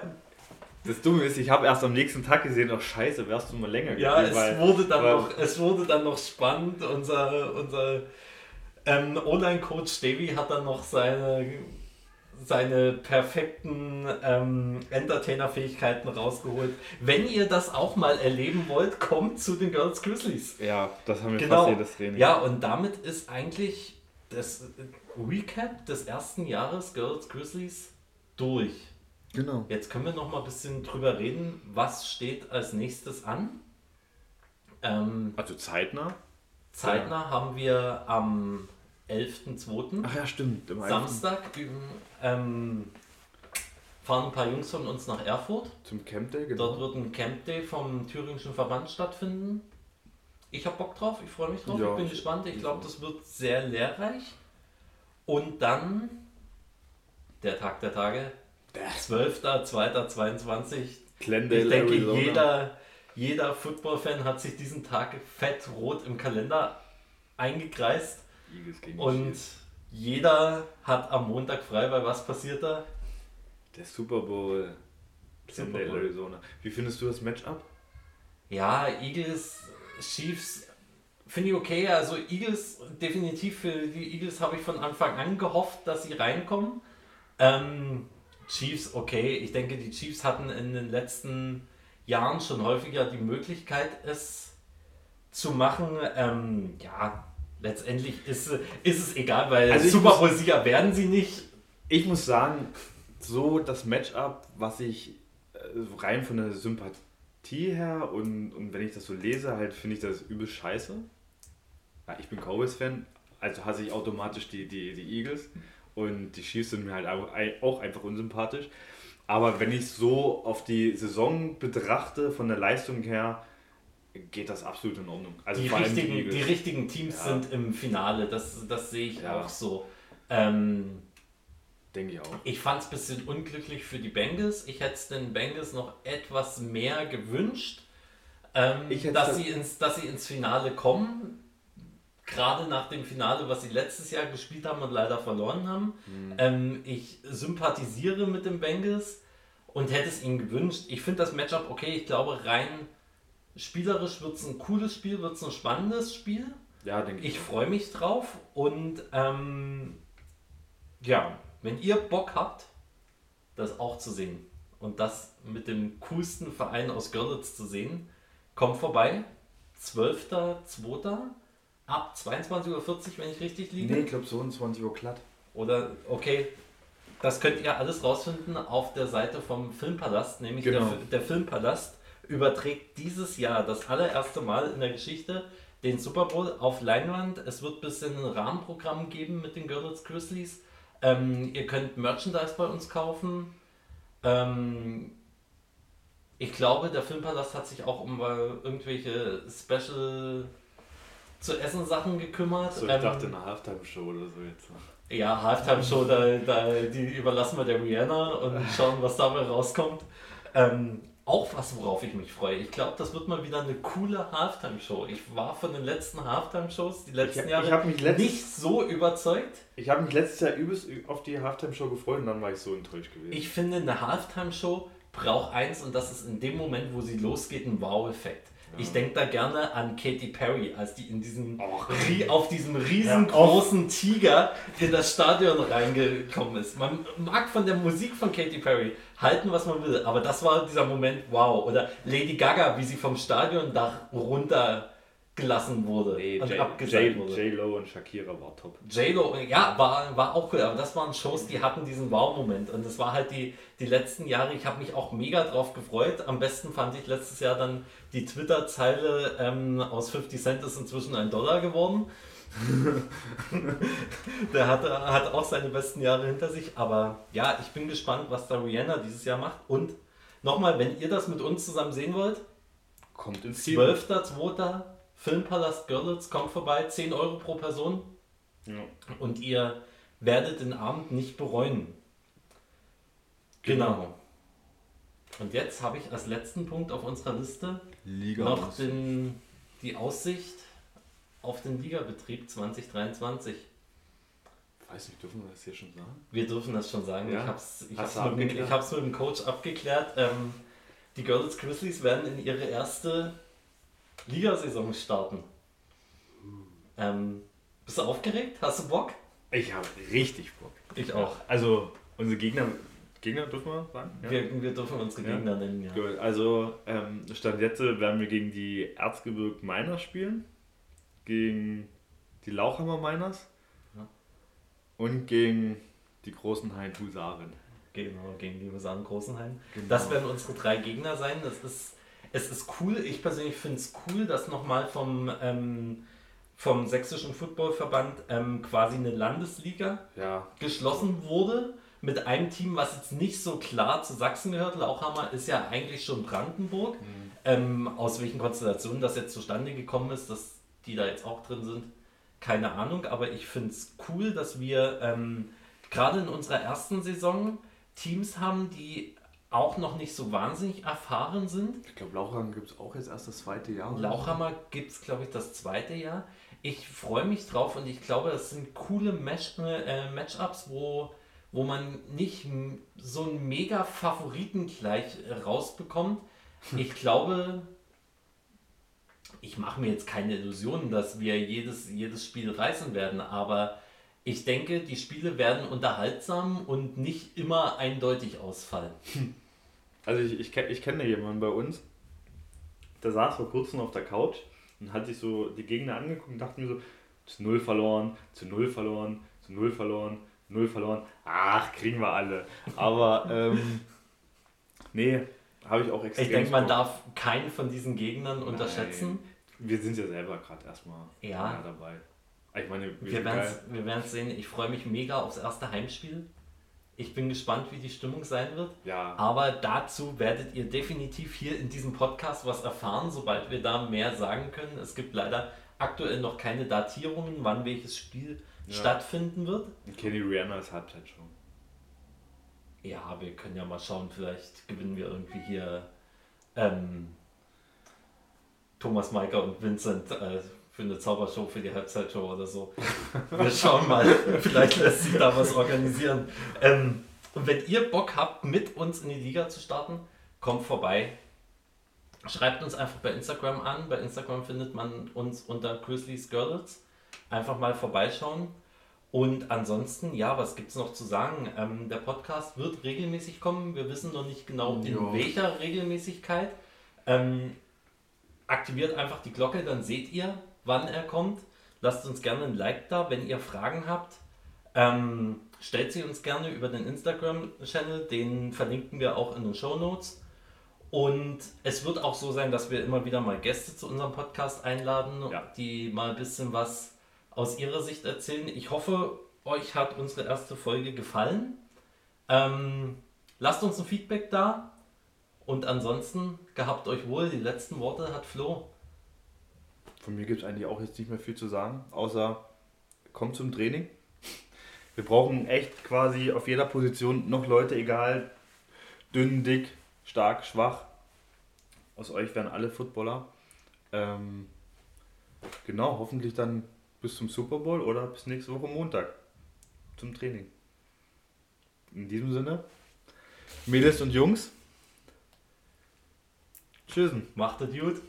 Speaker 3: das Dumme ist, ich habe erst am nächsten Tag gesehen, ach scheiße, wärst du mal länger
Speaker 2: Ja,
Speaker 3: geblieben,
Speaker 2: es
Speaker 3: weil-
Speaker 2: wurde, dann
Speaker 3: weil-
Speaker 2: noch, es wurde dann noch spannend. Unser, unser ähm, Online-Coach Davy hat dann noch seine, seine perfekten ähm, Entertainer-Fähigkeiten rausgeholt. Wenn ihr das auch mal erleben wollt, kommt zu den Girls Grizzlies.
Speaker 3: Ja, das haben wir
Speaker 2: Genau.
Speaker 3: fast jedes Training.
Speaker 2: Ja, und damit ist eigentlich das Recap des ersten Jahres Girls Grizzlies durch.
Speaker 3: genau.
Speaker 2: Jetzt können wir noch mal ein bisschen drüber reden, was steht als nächstes an. Ähm,
Speaker 3: Also zeitnah?
Speaker 2: zeitnah haben wir am 11.02.
Speaker 3: Ach ja, stimmt. Im
Speaker 2: Samstag ähm, fahren ein paar Jungs von uns nach Erfurt.
Speaker 3: Zum Camp Day, genau.
Speaker 2: Dort wird ein Camp Day vom Thüringischen Verband stattfinden. Ich habe Bock drauf, ich freue mich drauf,
Speaker 3: Ja,
Speaker 2: ich bin gespannt. Ich glaube, das wird sehr lehrreich. Und dann der Tag der Tage, 12.02.22.
Speaker 3: Glendale,
Speaker 2: Ich denke,
Speaker 3: Arizona.
Speaker 2: jeder, jeder Football-Fan hat sich diesen Tag fett rot im Kalender eingekreist. Und jeder hat am Montag frei, weil was passiert da?
Speaker 3: Der Super Bowl.
Speaker 2: Super Bowl.
Speaker 3: Arizona. Wie findest du das Matchup?
Speaker 2: Ja, Eagles, Chiefs finde ich okay. Also Eagles, definitiv für die Eagles habe ich von Anfang an gehofft, dass sie reinkommen. Ähm, Chiefs, okay. Ich denke, die Chiefs hatten in den letzten Jahren schon häufiger die Möglichkeit, es zu machen. Ähm, ja, letztendlich ist, ist es egal, weil
Speaker 3: Also
Speaker 2: Super Bowl-Sieger werden sie nicht.
Speaker 3: Ich muss sagen, so das Matchup, was ich äh, rein von der Sympathie her und, und wenn ich das so lese, halt finde ich das übel scheiße. Ja, ich bin Cowboys-Fan, also hasse ich automatisch die, die, die Eagles und die Chiefs sind mir halt auch, einfach unsympathisch. Aber wenn ich so auf die Saison betrachte, von der Leistung her, geht das absolut in Ordnung. Also
Speaker 2: die, richtigen,
Speaker 3: Eagles.
Speaker 2: die richtigen Teams
Speaker 3: Ja.
Speaker 2: sind im Finale, das, das sehe ich
Speaker 3: Ja.
Speaker 2: auch so. Ähm,
Speaker 3: Denke ich auch.
Speaker 2: ich fand es ein bisschen unglücklich für die Bengals. Ich hätte es den Bengals noch etwas mehr gewünscht, ähm, dass,
Speaker 3: das-
Speaker 2: sie ins, dass sie ins Finale kommen. Gerade nach dem Finale, was sie letztes Jahr gespielt haben und leider verloren haben.
Speaker 3: Mhm.
Speaker 2: Ähm, ich sympathisiere mit den Bengals und hätte es ihnen gewünscht. Ich finde das Matchup okay. Ich glaube, rein spielerisch wird es ein cooles Spiel, wird es ein spannendes Spiel.
Speaker 3: Ja, denke ich.
Speaker 2: Ich freue mich drauf und ähm, ja, wenn ihr Bock habt, das auch zu sehen und das mit dem coolsten Verein aus Görlitz zu sehen, kommt vorbei. 12.02. ab 22.40 Uhr, wenn ich richtig liege.
Speaker 3: Nee, ich glaube so um 20 Uhr glatt.
Speaker 2: Oder, okay, das könnt ihr alles rausfinden auf der Seite vom Filmpalast, nämlich
Speaker 3: Genau.
Speaker 2: der, der Filmpalast überträgt dieses Jahr das allererste Mal in der Geschichte den Super Bowl auf Leinwand. Es wird ein bisschen ein Rahmenprogramm geben mit den Görlitz Grizzlies. Ähm, ihr könnt Merchandise bei uns kaufen. Ähm, ich glaube, der Filmpalast hat sich auch um äh, irgendwelche Special zu essen Sachen gekümmert.
Speaker 3: So, ich
Speaker 2: Ähm,
Speaker 3: dachte eine Halftime-Show oder so jetzt.
Speaker 2: Ja, Halftime-Show, da, da, die überlassen wir der Rihanna und schauen, was dabei rauskommt. Ähm, auch was, worauf ich mich freue. Ich glaube, das wird mal wieder eine coole Halftime-Show. Ich war von den letzten Halftime-Shows die letzten
Speaker 3: Ich- ich
Speaker 2: Jahre
Speaker 3: hab mich letzt-
Speaker 2: nicht so überzeugt.
Speaker 3: Ich habe mich letztes Jahr übelst auf die Halftime-Show gefreut und dann war ich so enttäuscht gewesen.
Speaker 2: Ich finde, eine Halftime-Show braucht eins und das ist in dem Moment, wo sie losgeht, ein Wow-Effekt. Ich denke da gerne an Katy Perry, als die in diesen, rie- auf diesem riesengroßen Tiger in das Stadion reingekommen ist. Man mag von der Musik von Katy Perry halten, was man will, aber das war dieser Moment, wow. Oder Lady Gaga, wie sie vom Stadiondach runtergelassen wurde
Speaker 3: Nee,
Speaker 2: und
Speaker 3: J-
Speaker 2: abgesagt
Speaker 3: J-
Speaker 2: wurde.
Speaker 3: J-Lo und Shakira war top.
Speaker 2: J-Lo, ja, war, war auch cool, aber das waren Shows, die hatten diesen Wow-Moment und das war halt die, die letzten Jahre, ich habe mich auch mega drauf gefreut. Am besten fand ich letztes Jahr dann die Twitter-Zeile ähm, aus 50 Cent ist inzwischen ein Dollar geworden. [laughs] Der hat, hat auch seine besten Jahre hinter sich, aber ja, ich bin gespannt, was da Rihanna dieses Jahr macht und nochmal, wenn ihr das mit uns zusammen sehen wollt,
Speaker 3: Kommt ins Kino.
Speaker 2: 12.02. Filmpalast Görlitz, kommt vorbei, 10 Euro pro Person
Speaker 3: Ja.
Speaker 2: und ihr werdet den Abend nicht bereuen. Genau. Und jetzt habe ich als letzten Punkt auf unserer Liste
Speaker 3: Liga
Speaker 2: noch den, die Aussicht auf den Ligabetrieb 2023.
Speaker 3: Weiß nicht, dürfen wir das hier schon sagen?
Speaker 2: Wir dürfen das schon sagen.
Speaker 3: Ja?
Speaker 2: Ich habe es ich
Speaker 3: Hast
Speaker 2: hab's
Speaker 3: du
Speaker 2: mit, ich hab's mit dem Coach abgeklärt. Ähm, die Görlitz Grizzlies werden in ihre erste Ligasaison starten. Ähm, bist du aufgeregt? Hast du Bock?
Speaker 3: Ich habe richtig Bock.
Speaker 2: Ich auch.
Speaker 3: Also, unsere Gegner, Gegner dürfen wir sagen? Ja?
Speaker 2: Wir, wir dürfen unsere
Speaker 3: Ja.
Speaker 2: Gegner nennen, ja.
Speaker 3: Gut, also ähm, Stand jetzt werden wir gegen die Erzgebirg Miners spielen, gegen die Lauchhammer Miners
Speaker 2: Ja.
Speaker 3: und gegen die großen Hein Husaren.
Speaker 2: Genau, gegen die Mesan Großenhain.
Speaker 3: Genau.
Speaker 2: Das werden unsere drei Gegner sein. Das ist, es ist cool. Ich persönlich finde es cool, dass nochmal vom, ähm, vom Sächsischen Footballverband ähm, quasi eine Landesliga
Speaker 3: Ja,
Speaker 2: geschlossen wurde. Mit einem Team, was jetzt nicht so klar zu Sachsen gehört. Lauchhammer ist ja eigentlich schon Brandenburg. Ähm, aus welchen Konstellationen das jetzt zustande gekommen ist, dass die da jetzt auch drin sind, keine Ahnung. Aber ich finde es cool, dass wir ähm, gerade in unserer ersten Saison Teams haben, die auch noch nicht so wahnsinnig erfahren sind.
Speaker 3: ich glaube Lauchhammer gibt es auch jetzt erst das zweite Jahr. oder?
Speaker 2: Lauchhammer gibt es, glaube ich, das zweite Jahr. Ich freue mich drauf und ich glaube, das sind coole Match, äh, Matchups, wo, wo man nicht so einen mega Favoriten gleich äh, rausbekommt. Ich glaube, ich mache mir jetzt keine Illusionen, dass wir jedes, jedes Spiel reißen werden, aber ich denke, die Spiele werden unterhaltsam und nicht immer eindeutig ausfallen. [laughs]
Speaker 3: Also ich, ich, ich kenne jemanden bei uns, der saß vor kurzem auf der Couch und hat sich so die Gegner angeguckt und dachte mir so, zu null verloren, zu null verloren, zu null verloren, null verloren. Ach, kriegen wir alle. Aber [laughs] ähm, nee, habe ich auch extrem.
Speaker 2: Ich denke, man darf keinen von diesen Gegnern unterschätzen.
Speaker 3: Wir sind ja selber gerade erstmal
Speaker 2: Ja.
Speaker 3: dabei. Ich meine, wir,
Speaker 2: Wir werden es sehen. Ich freue mich mega aufs erste Heimspiel. Ich bin gespannt, wie die Stimmung sein wird.
Speaker 3: Ja,
Speaker 2: Aber dazu werdet ihr definitiv hier in diesem Podcast was erfahren, sobald wir da mehr sagen können. Es gibt leider aktuell noch keine Datierungen, wann welches Spiel
Speaker 3: Ja.
Speaker 2: stattfinden wird.
Speaker 3: Kenny Rihanna ist Halbzeit schon.
Speaker 2: Ja, wir können ja mal schauen, vielleicht gewinnen wir irgendwie hier ähm, Thomas Maiker und Vincent äh, für eine Zaubershow für die Halbzeitshow oder so. Wir schauen mal, [laughs] vielleicht lässt sich da was organisieren. Ähm, und wenn ihr Bock habt, mit uns in die Liga zu starten, kommt vorbei. Schreibt uns einfach bei Instagram an. Bei Instagram findet man uns unter Grizzlies Girls. Einfach mal vorbeischauen. Und ansonsten, ja, was gibt es noch zu sagen? Ähm, der Podcast wird regelmäßig kommen. Wir wissen noch nicht genau in
Speaker 3: Ja.
Speaker 2: welcher Regelmäßigkeit. Ähm, aktiviert einfach die Glocke, dann seht ihr, wann er kommt. Lasst uns gerne ein Like da, wenn ihr Fragen habt. Ähm, stellt sie uns gerne über den Instagram-Channel, den verlinken wir auch in den Show Notes. Und es wird auch so sein, dass wir immer wieder mal Gäste zu unserem Podcast einladen,
Speaker 3: Ja.
Speaker 2: die mal ein bisschen was aus ihrer Sicht erzählen. Ich hoffe, euch hat unsere erste Folge gefallen. Ähm, lasst uns ein Feedback da. Und ansonsten, gehabt euch wohl. Die letzten Worte hat Flo.
Speaker 3: Von mir gibt es eigentlich auch jetzt nicht mehr viel zu sagen, außer kommt zum Training. Wir brauchen echt quasi auf jeder Position noch Leute, egal dünn, dick, stark, schwach. Aus euch werden alle Footballer. Ähm, genau, hoffentlich dann bis zum Super Bowl oder bis nächste Woche Montag zum Training. In diesem Sinne, Mädels und Jungs, tschüssen.
Speaker 2: Macht das gut.